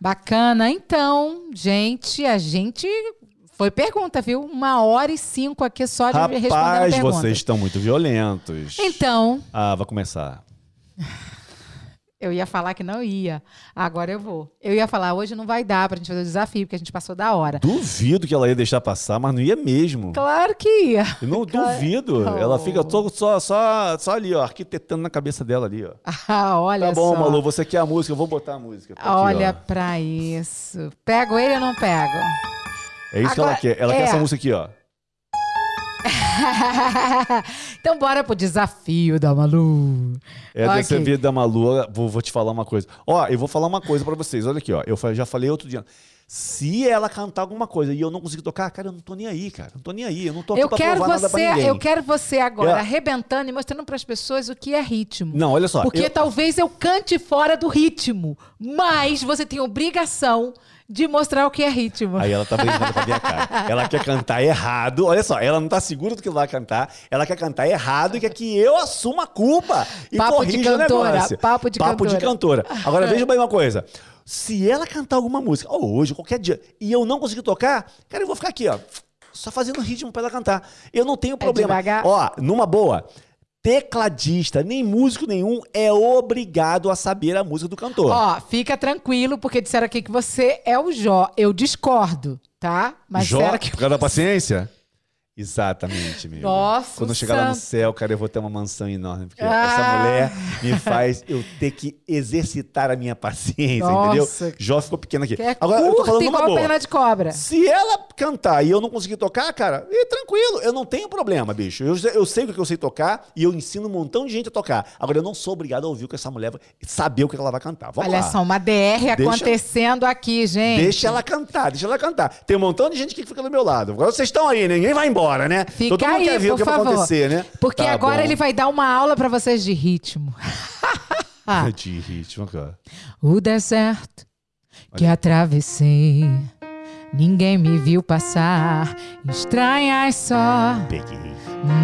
Bacana. Então, gente, a gente Foi pergunta, viu? Uma hora e cinco aqui só de respondendo Rapaz, vocês estão muito violentos. Então, Ah, vai começar. eu ia falar que não ia. Agora eu vou. Eu ia falar, hoje não vai dar pra gente fazer o desafio, porque a gente passou da hora. Duvido que ela ia deixar passar, mas não ia mesmo. Claro que ia. Eu não duvido. Oh. Ela fica só, só, só, só ali, ó, arquitetando na cabeça dela ali, ó. Ah, olha Tá bom, só. Malu, você quer a música? Eu vou botar a música. Tá aqui, Olha ó. pra isso. Pego ele ou não pego? É isso que Agora- ela quer. Ela é. quer essa música aqui, ó. então bora pro desafio da Malu. É Ok. dessa vida da Malu, vou, vou te falar uma coisa. Ó, eu vou falar uma coisa pra vocês. Olha aqui, ó. Eu já falei outro dia. Se ela cantar alguma coisa e eu não conseguir tocar, cara, eu não tô nem aí, cara. Não tô nem aí. Eu não tô aqui Eu pra quero provar nada pra você, ninguém. eu quero você agora É. arrebentando e mostrando pras pessoas o que é ritmo. Não, olha só. Porque eu- talvez eu cante fora do ritmo, mas você tem obrigação de mostrar o que é ritmo. Aí ela tá brincando com a minha cara. Ela quer cantar errado. Olha só, ela não tá segura do que vai cantar. Ela quer cantar errado e quer que eu assuma a culpa e Papo de corrija cantora, o negócio. papo de papo de cantora. cantora. Agora veja bem uma coisa. Se ela cantar alguma música, ou hoje, qualquer dia, e eu não conseguir tocar, cara, eu vou ficar aqui, ó, só fazendo ritmo pra ela cantar. Eu não tenho problema. É? Ó, numa boa, tecladista, nem músico nenhum é obrigado a saber a música do cantor. Ó, fica tranquilo, porque disseram aqui que você é o Jó. Eu discordo, tá? Mas Jó, por causa da paciência? Exatamente, meu. Nossa, Quando eu chegar lá no céu, cara, eu vou ter uma mansão enorme. Porque Ah. essa mulher me faz eu ter que exercitar a minha paciência, Nossa. entendeu? Jó ficou pequeno aqui. que é Agora, eu tô curta falando uma boa. perna de cobra. Se ela cantar e eu não conseguir tocar, cara, é tranquilo, eu não tenho problema, bicho. Eu, eu sei o que eu sei tocar e eu ensino um montão de gente a tocar. Agora, eu não sou obrigado a ouvir o que essa mulher vai saber o que ela vai cantar. Vamos Olha lá. só, uma DR Deixa- acontecendo aqui, gente. Deixa ela cantar, deixa ela cantar. Tem um montão de gente que fica do meu lado. Agora vocês estão aí, ninguém vai embora, né? Fica Todo mundo aí, quer ver por o que favor. vai acontecer, né? Porque Tá agora bom. ele vai dar uma aula pra vocês de ritmo. Ah, De ritmo, cara. o deserto que atravessei, ninguém me viu passar. Estranhas só, Peguei.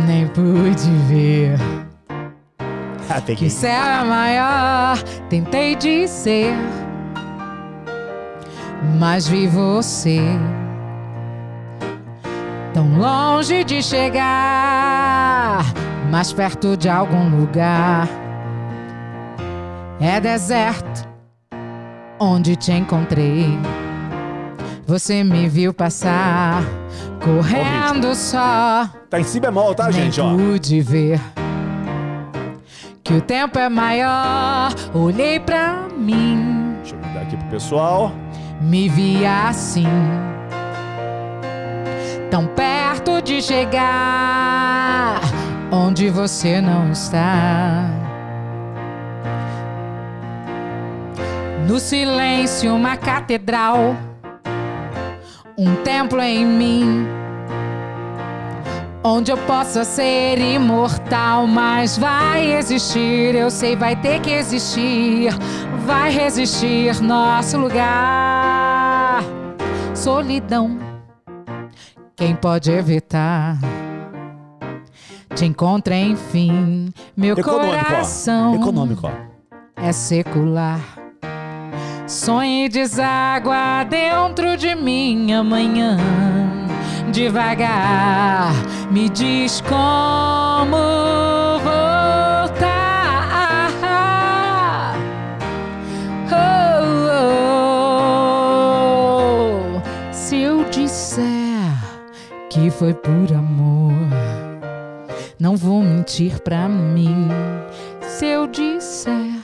nem pude ver. Ah, Que o céu é maior, tentei dizer, mas vi você tão longe de chegar, mais perto de algum lugar. É deserto onde te encontrei. Você me viu passar, correndo só. Tá em si bemol, tá, Nem gente? Ó. pude ver que o tempo é maior. Olhei pra mim, Deixa eu mudar aqui pro pessoal. me vi assim, tão perto de chegar onde você não está. No silêncio, uma catedral, um templo em mim. Onde eu possa ser imortal, mas vai existir, eu sei, vai ter que existir, vai resistir nosso lugar. Solidão, quem pode evitar? Te encontra, enfim, meu Econômico, coração ó. Econômico, ó. é secular. Sonhe deságua dentro de mim amanhã. Devagar, me diz como que foi por amor, não vou mentir pra mim. Se eu disser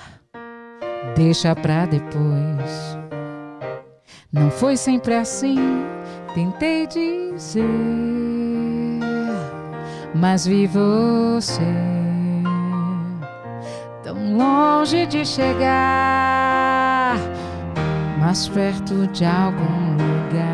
deixa pra depois. Não foi sempre assim, tentei dizer, mas vi você tão longe de chegar, mais perto de algum lugar.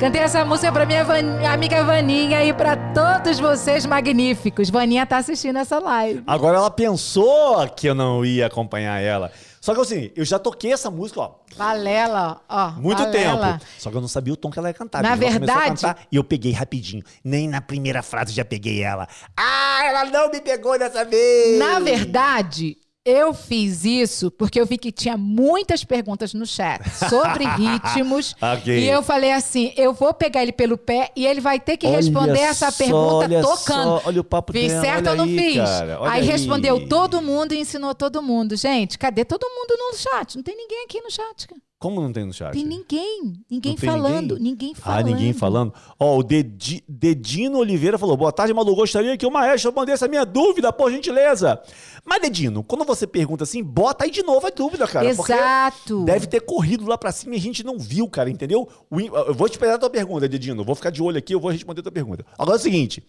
Cantei essa música pra minha Van- amiga Vaninha e pra todos vocês magníficos. Vaninha tá assistindo essa live. Agora ela pensou que eu não ia acompanhar ela. Só que assim, eu já toquei essa música, ó, Valela, ó. muito Valela. tempo. Só que eu não sabia o tom que ela ia cantar. Na Ela começou a verdade- cantar e eu peguei rapidinho. Nem na primeira frase já peguei ela. Ah, ela não me pegou dessa vez! Na verdade, Eu fiz isso porque eu vi que tinha muitas perguntas no chat sobre ritmos. Ok. E eu falei assim: eu vou pegar ele pelo pé e ele vai ter que responder Olha essa só, pergunta olha tocando. só, olha o papo Fiz dela, certo ou não aí, fiz? cara, aí, aí. respondeu todo mundo e ensinou todo mundo. Gente, cadê todo mundo no chat? Não tem ninguém aqui no chat. cara. Como não tem no chat? Tem ninguém. Ninguém Não falando. ninguém? Ninguém, falando. Ah, ninguém falando. Ó, o Dedi- Dedino Oliveira falou: Boa tarde, Malu. Gostaria que o maestro respondesse a minha dúvida, por gentileza. Mas, Dedino, quando você pergunta assim, bota aí de novo a dúvida, cara. Exato. Deve ter corrido lá pra cima e a gente não viu, cara, entendeu? Eu vou te esperar a tua pergunta, Dedino. Eu vou ficar de olho aqui, eu vou responder a tua pergunta. Agora é o seguinte: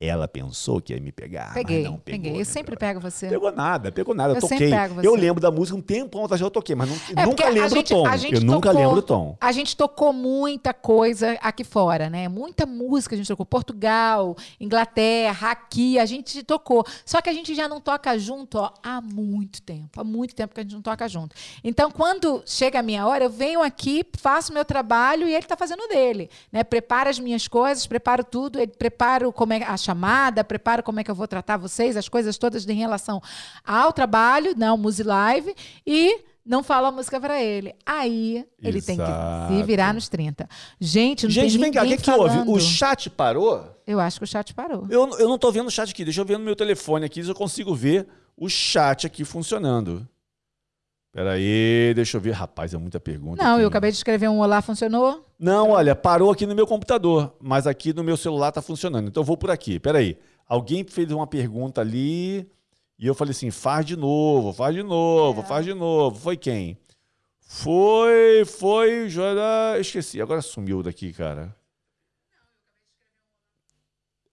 ela pensou que ia me pegar. Peguei, não pegou, peguei. Eu sempre pego você. Pegou nada, pegou nada. Eu, Eu toquei. Eu lembro da música um tempão atrás eu toquei, mas não- É, nunca lembro gente- o tom. Eu nunca tocou- lembro o tom. A gente tocou muita coisa aqui fora, né? Muita música a gente tocou. Portugal, Inglaterra, aqui, a gente tocou. Só que a gente já não toca junto ó, há muito tempo. Há muito tempo que a gente não toca junto. Então, quando chega a minha hora, eu venho aqui, faço meu trabalho e ele está fazendo o dele. Né? Prepara as minhas coisas, preparo tudo, ele prepara como é chamada, preparo como é que eu vou tratar vocês, as coisas todas em relação ao trabalho, não, Muse Live, e não falo a música para ele. Aí ele tem que se virar nos 30. Gente, não Gente, tem vem cá, o que, que houve? O chat parou? Eu acho que o chat parou. Eu, eu não tô vendo o chat aqui. Deixa eu ver no meu telefone aqui se eu consigo ver o chat aqui funcionando. Peraí, deixa eu ver. Rapaz, é muita pergunta. Não, aqui. eu acabei de escrever um olá, funcionou? Não, olha, parou aqui no meu computador, mas aqui no meu celular tá funcionando. Então eu vou por aqui. Peraí. Alguém fez uma pergunta ali e eu falei assim: faz de novo, faz de novo, É. faz de novo. Foi quem? Foi, foi, Jora. Esqueci, agora sumiu daqui, cara.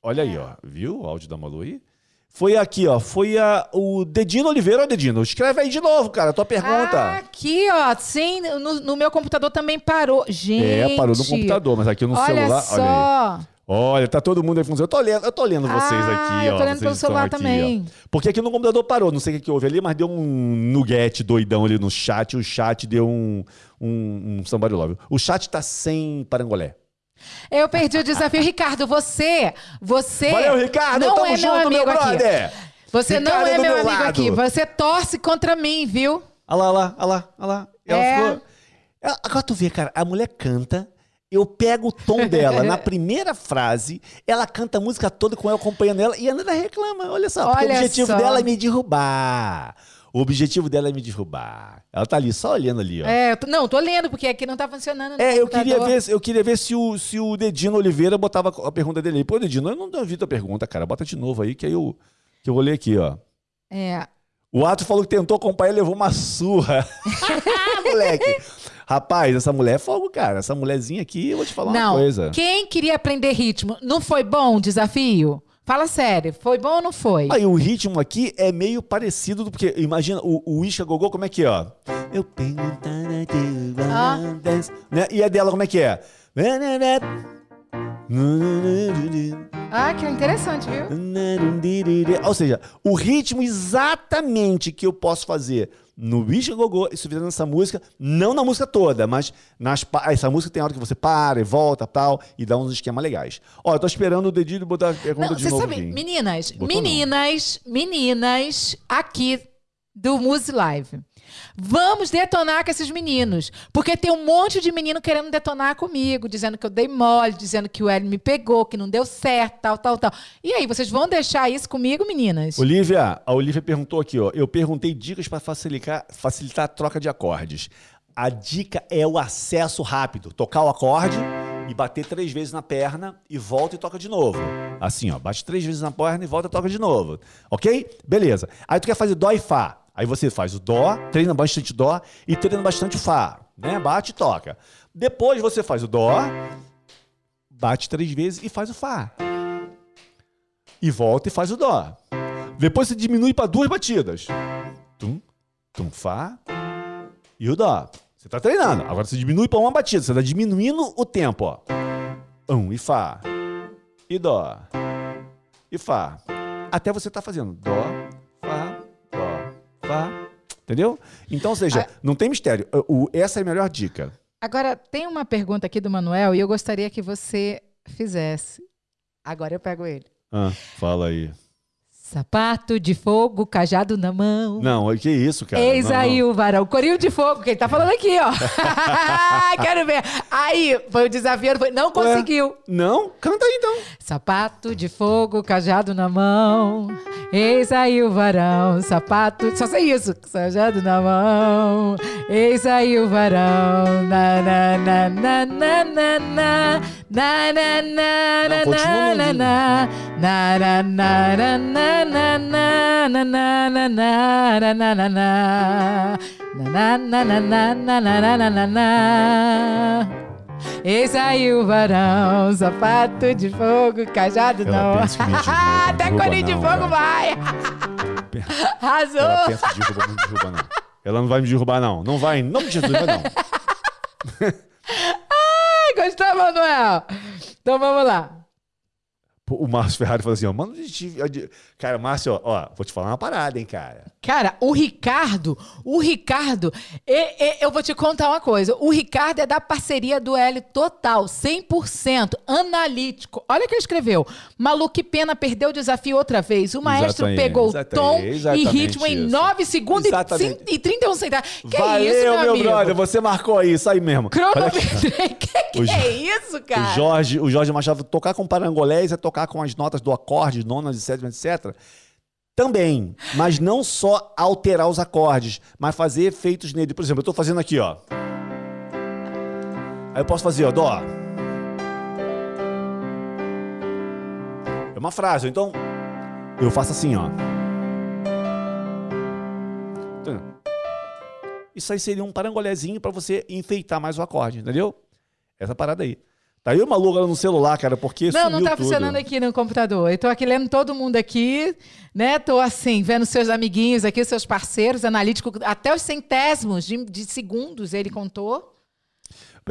Olha aí, ó. Viu o áudio da Malu aí? Foi aqui, ó. Foi a, o Dedino Oliveira. Ó, Dedino, escreve aí de novo, cara, a tua pergunta. Ah, aqui, ó. Sim, no, no meu computador também parou. Gente. é, parou no computador, mas aqui no olha celular. só. Olha aí. Olha, tá todo mundo aí funcionando. Eu tô lendo, eu tô lendo vocês ah, aqui, eu ó. tô lendo pelo celular aqui, também. ó. Porque aqui no computador parou, não sei o que, que houve ali, mas deu um nuggete doidão ali no chat. O chat deu um, um, um somebody love. O chat tá sem parangolé. Eu perdi o desafio. Ricardo, você, você Valeu, Ricardo, não tamo é meu junto, amigo meu aqui. brother. Você não Ricardo é do meu meu amigo lado. aqui. Você torce contra mim, viu? Olha lá, olha lá, olha lá, olha lá. Ela É. ficou... Ela- Agora tu vê, cara, a mulher canta, eu pego o tom dela na primeira frase, ela canta a música toda com eu acompanhando ela e a Ana reclama. Olha só, porque o Olha objetivo só. dela é me derrubar. O objetivo dela é me derrubar. Ela tá ali, só olhando ali, ó. É, tô- não, tô lendo, porque aqui não tá funcionando. É, eu queria ver, eu queria ver se o, se o Dedino Oliveira botava a pergunta dele aí. Pô, Dedino, eu não duvido a pergunta, cara. Bota de novo aí, que aí eu, que eu vou ler aqui, ó. É. O Ato falou que tentou acompanhar e levou uma surra. Moleque. Rapaz, essa mulher é fogo, cara. Essa mulherzinha aqui, eu vou te falar não, uma coisa. quem queria aprender ritmo, não foi bom o desafio? Fala sério, foi bom ou não foi? Aí o ritmo aqui é meio parecido, do- porque imagina o, o Isca Gogô, como é que é, ó? Eu perguntar Ah. né? E a dela, como é que é? Ah, que interessante, viu? Ou seja, o ritmo exatamente que eu posso fazer no Wish Gogô, isso fizer nessa música, não na música toda, mas nas essa música tem hora que você para e volta tal, e dá uns esquemas legais. Ó, eu tô esperando o dedinho botar a pergunta Não, de você novo sabe, aqui. meninas, Botou meninas, meninas aqui do Muse Live. Vamos detonar com esses meninos. Porque tem um monte de menino querendo detonar comigo, dizendo que eu dei mole, dizendo que o Hélio me pegou, que não deu certo, tal, tal, tal. E aí, vocês vão deixar isso comigo, meninas? Olivia, a Olivia perguntou aqui, ó. Eu perguntei dicas para facilitar, facilitar a troca de acordes. A dica é o acesso rápido. Tocar o acorde e bater três vezes na perna e volta e toca de novo. Assim, ó. Bate três vezes na perna e volta e toca de novo. Ok? Beleza. Aí tu quer fazer dó e fá. Aí você faz o dó, treina bastante dó e treina bastante fá. Né? Bate e toca. Depois você faz o dó, bate três vezes e faz o fá. E volta e faz o dó. Depois você diminui para duas batidas. Tum, tum, fá e o dó. Você tá treinando. Agora você diminui para uma batida. Você tá diminuindo o tempo, ó. Um e fá. E dó. E fá. Até você tá fazendo dó, fá. Entendeu? Então, ou seja, não tem mistério. O- essa é a melhor dica. Agora, tem uma pergunta aqui do Manuel e eu gostaria que você fizesse. Agora eu pego ele. Ah, fala aí. Sapato de fogo, cajado na mão. Não, que isso, cara. Eis Não, aí não. o varão. Corinho de fogo, que ele tá falando aqui, ó. Quero ver. Aí, foi o desafio, foi- não conseguiu. Não? Canta aí então. Sapato de fogo, cajado na mão. Eis aí o varão. Sapato. Só sei isso. Cajado na mão. Eis aí o varão. Na, na, na, na, na, na, na. Na, na, na, na, na, na. Na, na, na, na, na, na, Eis aí o varão, sapato de fogo, cajado Ela não. Até colinho de fogo vai! Arrasou! Ela não derruba não. Ela não vai me derrubar não. Não vai, em nome de Jesus, não. Ai, gostou, Manuel? Então vamos lá. O Márcio Ferrari falou assim, ó, mano, a gente- a gente- cara, Márcio, ó, ó, vou te falar uma parada, hein, cara. Cara, o Ricardo, o Ricardo, e- e- eu vou te contar uma coisa. O Ricardo é da parceria do L total, 100%, analítico. Olha o que ele escreveu. Malu, que pena, perdeu o desafio outra vez. O maestro Exatamente, pegou exatamente, tom e ritmo em isso. 9 segundos e Exatamente. cin- e 31 centavos. Que Valeu, isso, meu, meu amigo? brother, você marcou aí, isso aí mesmo. Cronometrei. Que, que O é isso, cara? O Jorge, o Jorge Machado, tocar com parangolés é tocar com as notas do acorde, nonas e sétimas, etc. Também, mas não só alterar os acordes, mas fazer efeitos nele. Por exemplo, eu tô fazendo aqui, ó. Aí eu posso fazer, ó, dó. É uma frase, então eu faço assim, ó. Entendeu? Isso aí seria um parangolézinho pra você enfeitar mais o acorde, entendeu? Essa parada aí. Tá aí uma louca no celular, cara, porque Não, não tá tudo. funcionando aqui no computador. Eu tô aqui lendo todo mundo aqui, né? Tô assim, vendo seus amiguinhos aqui, seus parceiros, analítico, até os centésimos de, de segundos ele contou.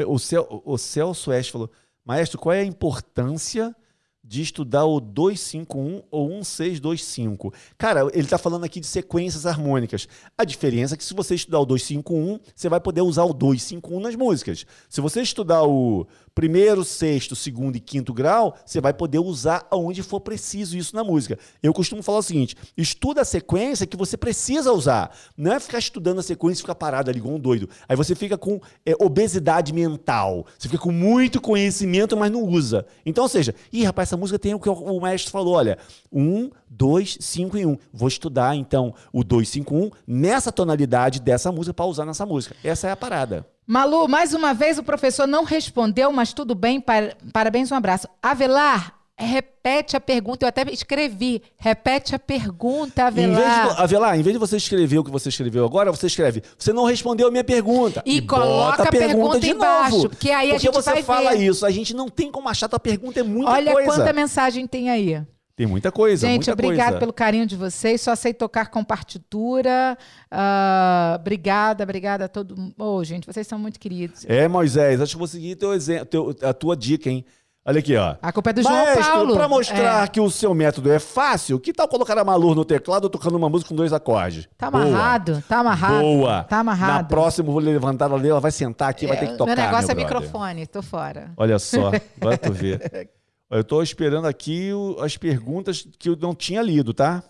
O, Cel, o Celso Oeste falou, maestro, qual é a importância de estudar o 251 ou 1625? Cara, ele tá falando aqui de sequências harmônicas. A diferença é que se você estudar o 251, você vai poder usar o 251 nas músicas. Se você estudar o primeiro, sexto, segundo e quinto grau, você vai poder usar aonde for preciso isso na música. Eu costumo falar o seguinte: estuda a sequência que você precisa usar. Não é ficar estudando a sequência e ficar parado ali igual um doido. Aí você fica com é, obesidade mental. Você fica com muito conhecimento, mas não usa. Então, ou seja, ih, rapaz, essa música tem o que o maestro falou: olha, um, dois, cinco e um. Vou estudar, então, o 251 nessa tonalidade dessa música para usar nessa música. Essa é a parada. Malu, mais uma vez o professor não respondeu, mas tudo bem, par- parabéns, um abraço. Avelar, repete a pergunta, eu até escrevi. Repete a pergunta, Em vez Avelar. de, Avelar, em vez de você escrever o que você escreveu agora, você escreve, você não respondeu a minha pergunta. E coloca bota a pergunta embaixo, novo. porque aí a Porque gente você fala ver. isso, a gente não tem como achar tua pergunta, é muita Olha coisa. quanta mensagem tem aí. Tem muita coisa, Gente, muita obrigado coisa. pelo carinho de vocês. Só sei tocar com partitura. Ah, obrigada, obrigada a todo mundo. Ô, gente, vocês são muito queridos. É, Moisés, acho que vou seguir teu exemplo, teu- a tua dica, hein? Olha aqui, ó. A culpa é do João Maestro, Paulo. pra mostrar É, que o seu método é fácil, que tal colocar a Malu no teclado tocando uma música com dois acordes? tá Boa. amarrado, tá amarrado. Boa. Tá amarrado. Na próxima eu vou levantar ela ali, ela vai sentar aqui, vai ter que tocar, Meu negócio é meu brother. microfone, tô fora. Olha só, vai tu ver. Eu tô esperando aqui o- as perguntas que eu não tinha lido, tá?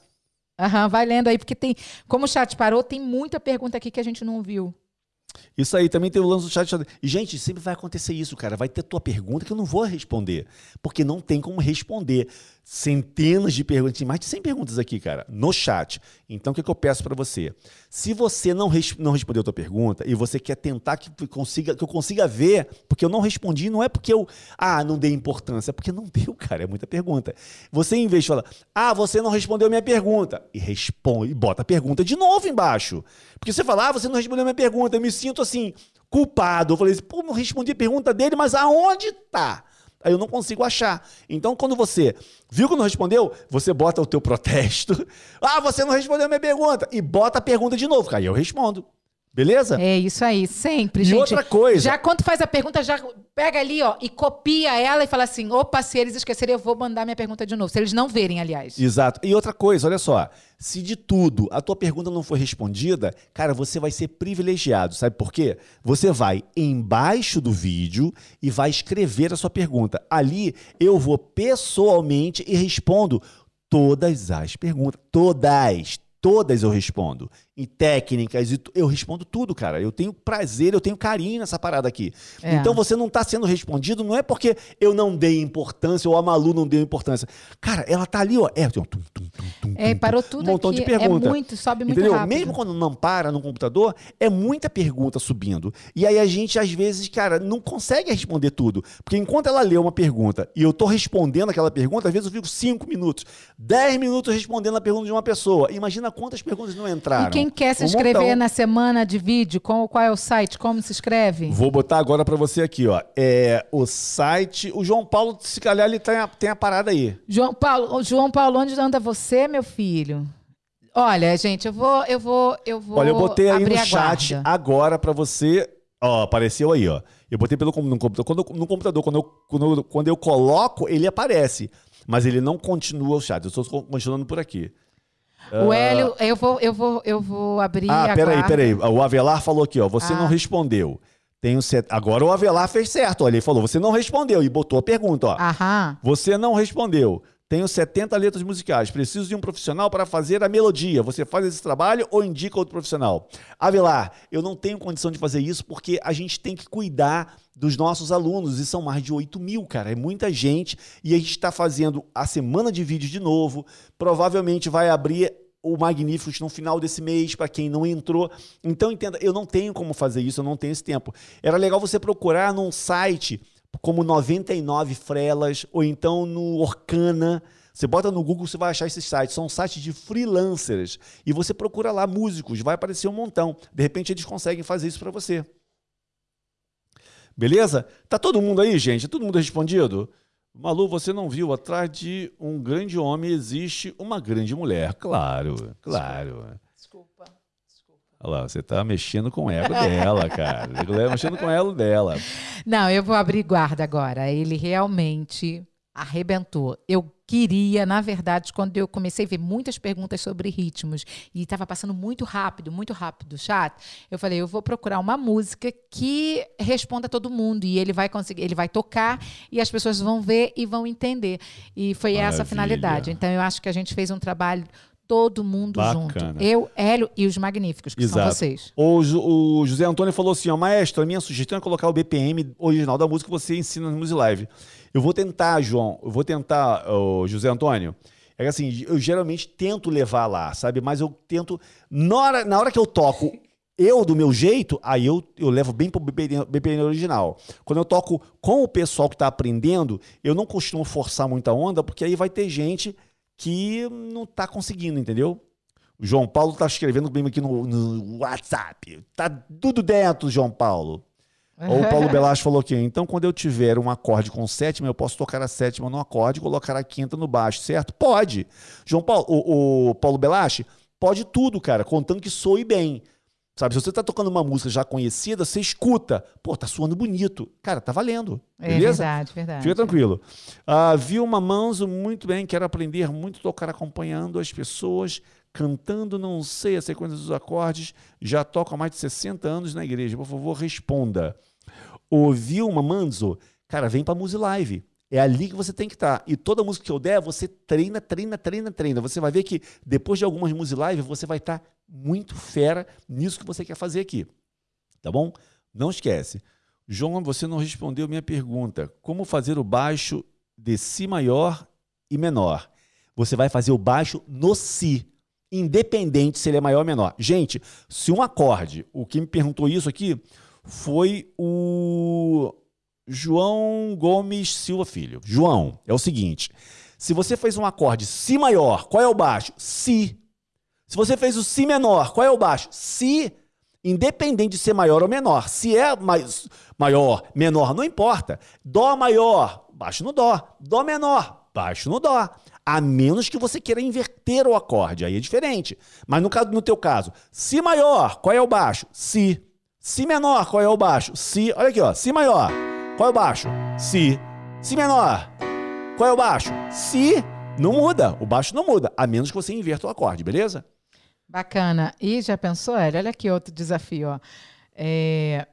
Aham, vai lendo aí, porque tem. Como o chat parou, tem muita pergunta aqui que a gente não viu. Isso aí, também tem o lance do chat. E, gente, sempre vai acontecer isso, cara. Vai ter tua pergunta que eu não vou responder. Porque não tem como responder. Centenas de perguntas, tem mais de 100 perguntas aqui, cara, no chat. Então, o que, que eu peço para você? Se você não, não respondeu a tua pergunta e você quer tentar que, consiga, que eu consiga ver, porque eu não respondi, não é porque eu, ah, não dei importância, é porque não deu, cara, é muita pergunta. Você, em vez de falar, ah, você não respondeu a minha pergunta, e responde, e bota a pergunta de novo embaixo. Porque você fala, ah, você não respondeu a minha pergunta, eu me sinto assim, culpado. Eu falei assim, pô, não respondi a pergunta dele, mas aonde tá? Aí eu não consigo achar. Então, quando você viu que não respondeu, você bota o teu protesto. Ah, você não respondeu a minha pergunta. E bota a pergunta de novo. Aí eu respondo. Beleza? É isso aí, sempre, E gente. outra coisa. Já quando faz a pergunta, já pega ali, ó, e copia ela e fala assim: opa, se eles esquecerem, eu vou mandar minha pergunta de novo. Se eles não verem, aliás. Exato. E outra coisa, olha só. Se de tudo a tua pergunta não for respondida, cara, você vai ser privilegiado. Sabe por quê? Você vai embaixo do vídeo e vai escrever a sua pergunta. Ali eu vou pessoalmente e respondo todas as perguntas. Todas, todas eu respondo. Em técnicas, e eu respondo tudo, cara. Eu tenho prazer, eu tenho carinho nessa parada aqui. É. Então você não tá sendo respondido, não é porque eu não dei importância ou a Malu não deu importância. Cara, ela tá ali, ó. É, tum, tum, tum, tum, É, parou tudo um montão aqui. de perguntas. É muito, sobe muito Entendeu? rápido. Mesmo quando não para no computador, é muita pergunta subindo. E aí a gente, às vezes, cara, não consegue responder tudo. Porque enquanto ela lê uma pergunta e eu tô respondendo aquela pergunta, às vezes eu fico cinco minutos, dez minutos respondendo a pergunta de uma pessoa. Imagina quantas perguntas não entraram. E quem quer se Um inscrever montão. na semana de vídeo, qual, qual é o site? Como se inscreve? Vou botar agora pra você aqui, ó. É o site. O João Paulo, se calhar, ele tem a, tem a parada aí. João Paulo, João Paulo, onde anda você, meu filho? Olha, gente, eu vou, eu vou, eu vou. Olha, eu botei aí no chat agora pra você. Ó, apareceu aí, ó. Eu botei pelo no computador. Quando, eu- no computador, quando eu, quando, eu, quando eu coloco, ele aparece. Mas ele não continua o chat. Eu estou continuando por aqui. O Hélio, eu vou, eu vou, eu vou abrir Ah, peraí, peraí. O Avelar falou aqui, ó. Você Ah. não respondeu. Tenho set... Agora o Avelar fez certo. Olha, ele falou, você não respondeu. E botou a pergunta, ó. Aham. Você não respondeu. Tenho 70 letras musicais. Preciso de um profissional para fazer a melodia. Você faz esse trabalho ou indica outro profissional? Avelar, eu não tenho condição de fazer isso porque a gente tem que cuidar dos nossos alunos. E são mais de 8 mil, cara. É muita gente. E a gente está fazendo a semana de vídeos de novo. Provavelmente vai abrir o Magníficos no final desse mês, para quem não entrou. Então, entenda, eu não tenho como fazer isso, eu não tenho esse tempo. Era legal você procurar num site como 99 Frelas, ou então no Orkana. Você bota no Google, você vai achar esses sites. São sites de freelancers. E você procura lá músicos, vai aparecer um montão. De repente, eles conseguem fazer isso para você. Beleza? Tá todo mundo aí, gente? Todo mundo respondido? Malu, você não viu? Atrás de um grande homem existe uma grande mulher. Claro, claro. Olha lá, você tá mexendo com o ego dela, cara. Tá mexendo com o ego dela. Não, eu vou abrir guarda agora. Ele realmente arrebentou. Eu queria, na verdade, quando eu comecei a ver muitas perguntas sobre ritmos e estava passando muito rápido, muito rápido o chat, eu falei, eu vou procurar uma música que responda a todo mundo e ele vai conseguir, ele vai tocar e as pessoas vão ver e vão entender. E foi essa a Maravilha. finalidade. Então eu acho que a gente fez um trabalho todo mundo Bacana. junto. Eu, Hélio e os magníficos, que são Exato. vocês. O, o José Antônio falou assim: ó, maestro, a minha sugestão é colocar o BPM original da música que você ensina no Music Live. Eu vou tentar, João, eu vou tentar, ô, José Antônio. É que assim, eu geralmente tento levar lá, sabe? Mas eu tento. Na hora, na hora que eu toco eu do meu jeito, aí eu, eu levo bem pro BPM, BPM original. Quando eu toco com o pessoal que tá aprendendo, eu não costumo forçar muita onda, porque aí vai ter gente que não tá conseguindo, entendeu? O João Paulo tá escrevendo bem aqui no, no WhatsApp. Tá tudo dentro, João Paulo. Ou o Paulo Belas falou aqui, então quando eu tiver um acorde com sétima, eu posso tocar a sétima no acorde e colocar a quinta no baixo, certo? Pode. João Paulo, o, o Paulo Belache, pode tudo, cara, contando que soe bem. Sabe, se você tá tocando uma música já conhecida, você escuta. Pô, tá soando bonito. Cara, tá valendo. É Beleza? verdade, verdade. Fica tranquilo. Ah, Vilma Manzo, muito bem, quero aprender muito a tocar acompanhando as pessoas, cantando, não sei a sequência dos acordes, já toco há mais de 60 anos na igreja. Por favor, responda. O Vilma Manzo, cara, vem pra Muse Live. É ali que você tem que estar. E toda música que eu der, você treina, treina, treina, treina. Você vai ver que depois de algumas Muse Live, você vai estar muito fera nisso que você quer fazer aqui. Tá bom? Não esquece. João, você não respondeu minha pergunta. Como fazer o baixo de Si maior e menor? Você vai fazer o baixo no Si, independente se ele é maior ou menor. Gente, se um acorde, o que me perguntou isso aqui foi o João Gomes Silva Filho. João, é o seguinte: se você fez um acorde Si maior, qual é o baixo? Si. Se você fez o Si menor, qual é o baixo? Si. Independente de ser maior ou menor. Se é mais, maior, menor, não importa. Dó maior, baixo no Dó. Dó menor, baixo no Dó. A menos que você queira inverter o acorde, aí é diferente. Mas no, caso, no teu caso, Si maior, qual é o baixo? Si. Si menor, qual é o baixo? Si. Olha aqui, ó. Si maior, qual é o baixo? Si. Si menor, qual é o baixo? Si. Não muda. O baixo não muda, a menos que você inverta o acorde, beleza? Bacana. E já pensou, Hélio? Olha aqui outro desafio. Ó. É,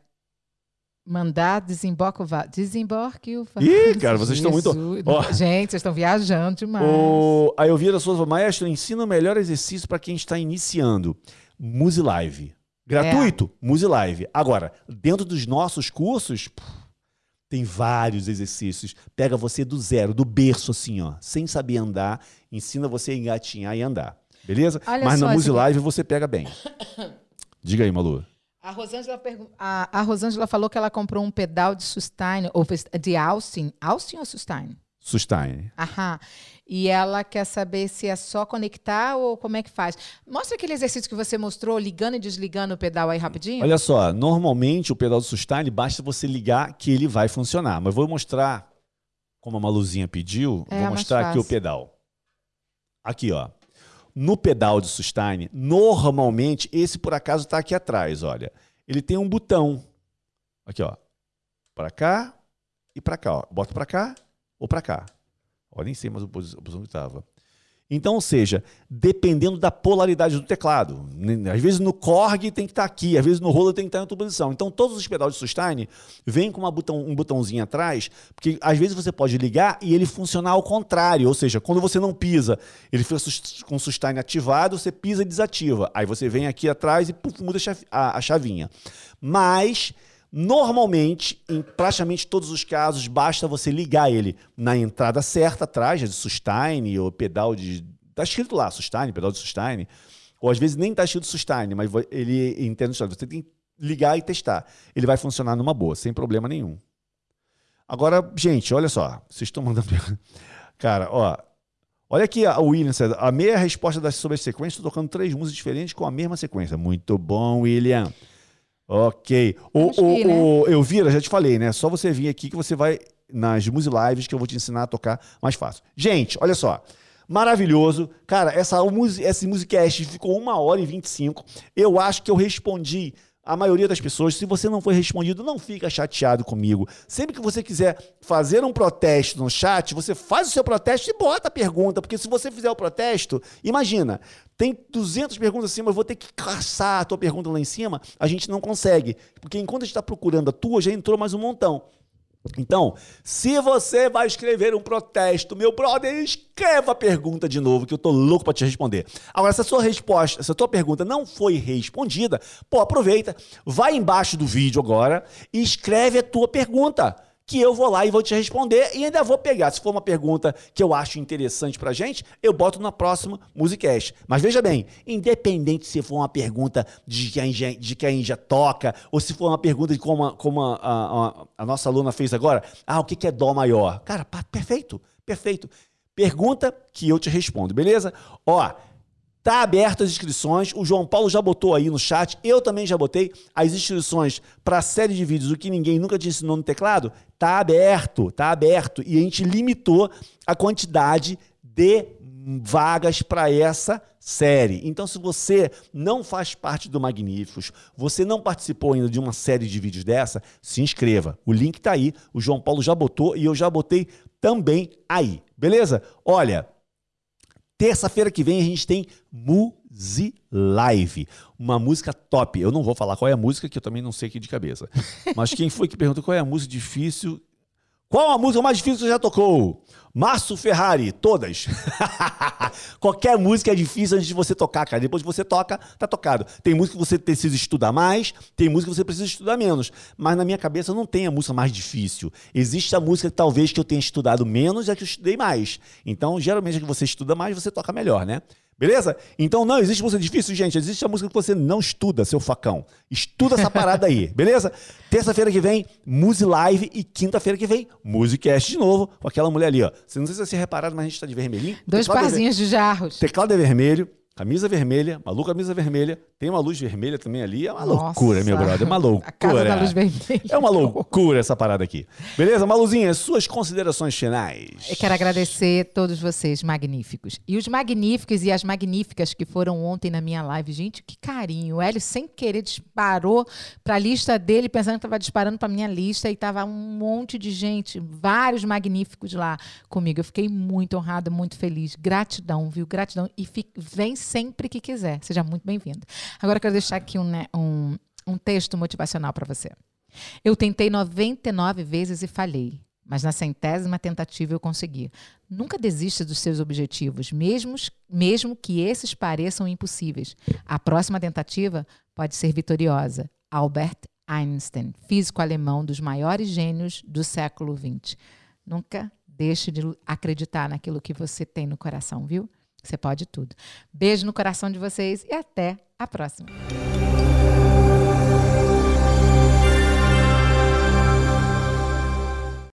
Mandar desemboque o. Desemborque o. Ih, cara, vocês estão muito- Jesus. Ó. Gente, vocês estão viajando demais. O... A Elvira Souza, maestro, ensina o melhor exercício para quem está iniciando. Muse Live. Gratuito, Muse Live. Agora, dentro dos nossos cursos, pff, tem vários exercícios. Pega você do zero, do berço, assim, ó, sem saber andar, ensina você a engatinhar e andar. Beleza? Olha Mas só, na Muse Live você pega bem. Diga aí, Malu. A Rosângela, a, a Rosângela falou que ela comprou um pedal de sustain, ou de Austin. Austin ou sustain? Sustain. Aham. E ela quer saber se é só conectar ou como é que faz. Mostra aquele exercício que você mostrou, ligando e desligando o pedal aí rapidinho. Olha só, normalmente o pedal do sustain basta você ligar que ele vai funcionar. Mas vou mostrar, como a Maluzinha pediu, É, vou mostrar aqui o pedal. Aqui, ó. No pedal de sustain, normalmente, esse por acaso tá aqui atrás, olha. Ele tem um botão. Aqui, ó. Para cá e para cá, ó. Bota para cá ou para cá. Ó, nem sei mais a posi- a posição que estava. Então, ou seja, dependendo da polaridade do teclado. Né, Às vezes no Korg tem que estar aqui, às vezes no roller tem que estar em outra posição. Então, todos os pedais de sustain vêm com botão- um botãozinho atrás, porque às vezes você pode ligar e ele funcionar ao contrário. Ou seja, quando você não pisa, ele fica com o sustain ativado, você pisa e desativa. Aí você vem aqui atrás e puf, muda a chavinha. Mas. Normalmente, em praticamente todos os casos, basta você ligar ele na entrada certa atrás, de sustain ou pedal de. Tá escrito lá, sustain, pedal de sustain. Ou às vezes nem tá escrito sustain, mas ele entende sustain. Você tem que ligar e testar. Ele vai funcionar numa boa, sem problema nenhum. Agora, gente, olha só. Vocês estão mandando. Cara, ó. Olha aqui a William. A meia resposta das sobre as sequências, tocando três músicas diferentes com a mesma sequência. Muito bom, William. Ok. O, o, né? o Elvira, já te falei, né? Só você vir aqui que você vai nas Muse Lives que eu vou te ensinar a tocar mais fácil. Gente, olha só. Maravilhoso. Cara, essa, esse Musicast ficou uma hora e 25. Eu acho que eu respondi a maioria das pessoas. Se você não foi respondido, não fica chateado comigo. Sempre que você quiser fazer um protesto no chat, você faz o seu protesto e bota a pergunta. Porque se você fizer o protesto, imagina, tem 200 perguntas acima, eu vou ter que caçar a tua pergunta lá em cima. A gente não consegue. Porque enquanto a gente está procurando a tua, já entrou mais um montão. Então, se você vai escrever um protesto, meu brother, escreva a pergunta de novo, que eu tô louco para te responder. Agora, se a sua resposta, se a tua pergunta não foi respondida, pô, aproveita, vai embaixo do vídeo agora e escreve a tua pergunta. Que eu vou lá e vou te responder e ainda vou pegar. Se for uma pergunta que eu acho interessante pra gente, eu boto na próxima Musicast. Mas veja bem, independente se for uma pergunta de quem já, de quem já toca, ou se for uma pergunta de como, a, como a, a- a- nossa aluna fez agora, ah, o que que é Dó maior? Cara, perfeito, perfeito. Pergunta que eu te respondo, beleza? Ó, Tá aberto as inscrições. O João Paulo já botou aí no chat. Eu também já botei as inscrições para a série de vídeos o que ninguém nunca te ensinou no teclado. Tá aberto, tá aberto. E a gente limitou a quantidade de vagas para essa série. Então, se você não faz parte do Magníficos, você não participou ainda de uma série de vídeos dessa, se inscreva. O link tá aí. O João Paulo já botou e eu já botei também aí. Beleza? Olha, Terça-feira que vem a gente tem Muzi Live, uma música top. Eu não vou falar qual é a música, que eu também não sei aqui de cabeça. Mas quem foi que perguntou qual é a música difícil? Qual a música mais difícil que você já tocou? Márcio Ferrari, todas. Qualquer música é difícil antes de você tocar, cara. Depois que você toca, tá tocado. Tem música que você precisa estudar mais, tem música que você precisa estudar menos. Mas na minha cabeça não tem a música mais difícil. Existe a música que talvez que eu tenha estudado menos e a que eu estudei mais. Então, geralmente, a que você estuda mais, você toca melhor, né? Beleza? Então não existe música difícil, gente. Existe a música que você não estuda, seu facão. Estuda essa parada aí, beleza? Terça-feira que vem, Muse Live e quinta-feira que vem, Musicast de novo, com aquela mulher ali, ó. Você não sei se vocês repararam, mas a gente tá de vermelhinho. Dois é ver- parzinhos de jarros. Teclado é vermelho, camisa vermelha, Malu camisa vermelha, tem uma luz vermelha também ali. É uma Nossa. loucura, meu brother. É uma loucura. A casa da luz vermelha. É uma loucura essa parada aqui. Beleza, Maluzinha, suas considerações finais. Eu quero agradecer todos vocês, magníficos. E os magníficos e as magníficas que foram ontem na minha live. Gente, que carinho. O Hélio, sem querer, disparou para a lista dele, pensando que estava disparando para minha lista. E tava um monte de gente, vários magníficos lá comigo. Eu fiquei muito honrada, muito feliz. Gratidão, viu? Gratidão. E fi- vem sempre que quiser. Seja muito bem-vindo. Agora quero deixar aqui um, né, um, um texto motivacional para você. Eu tentei 99 vezes e falhei, mas na centésima tentativa eu consegui. Nunca desista dos seus objetivos, mesmo, mesmo que esses pareçam impossíveis. A próxima tentativa pode ser vitoriosa. Albert Einstein, físico alemão dos maiores gênios do século XX. Nunca deixe de acreditar naquilo que você tem no coração, viu? Você pode tudo. Beijo no coração de vocês e até a próxima.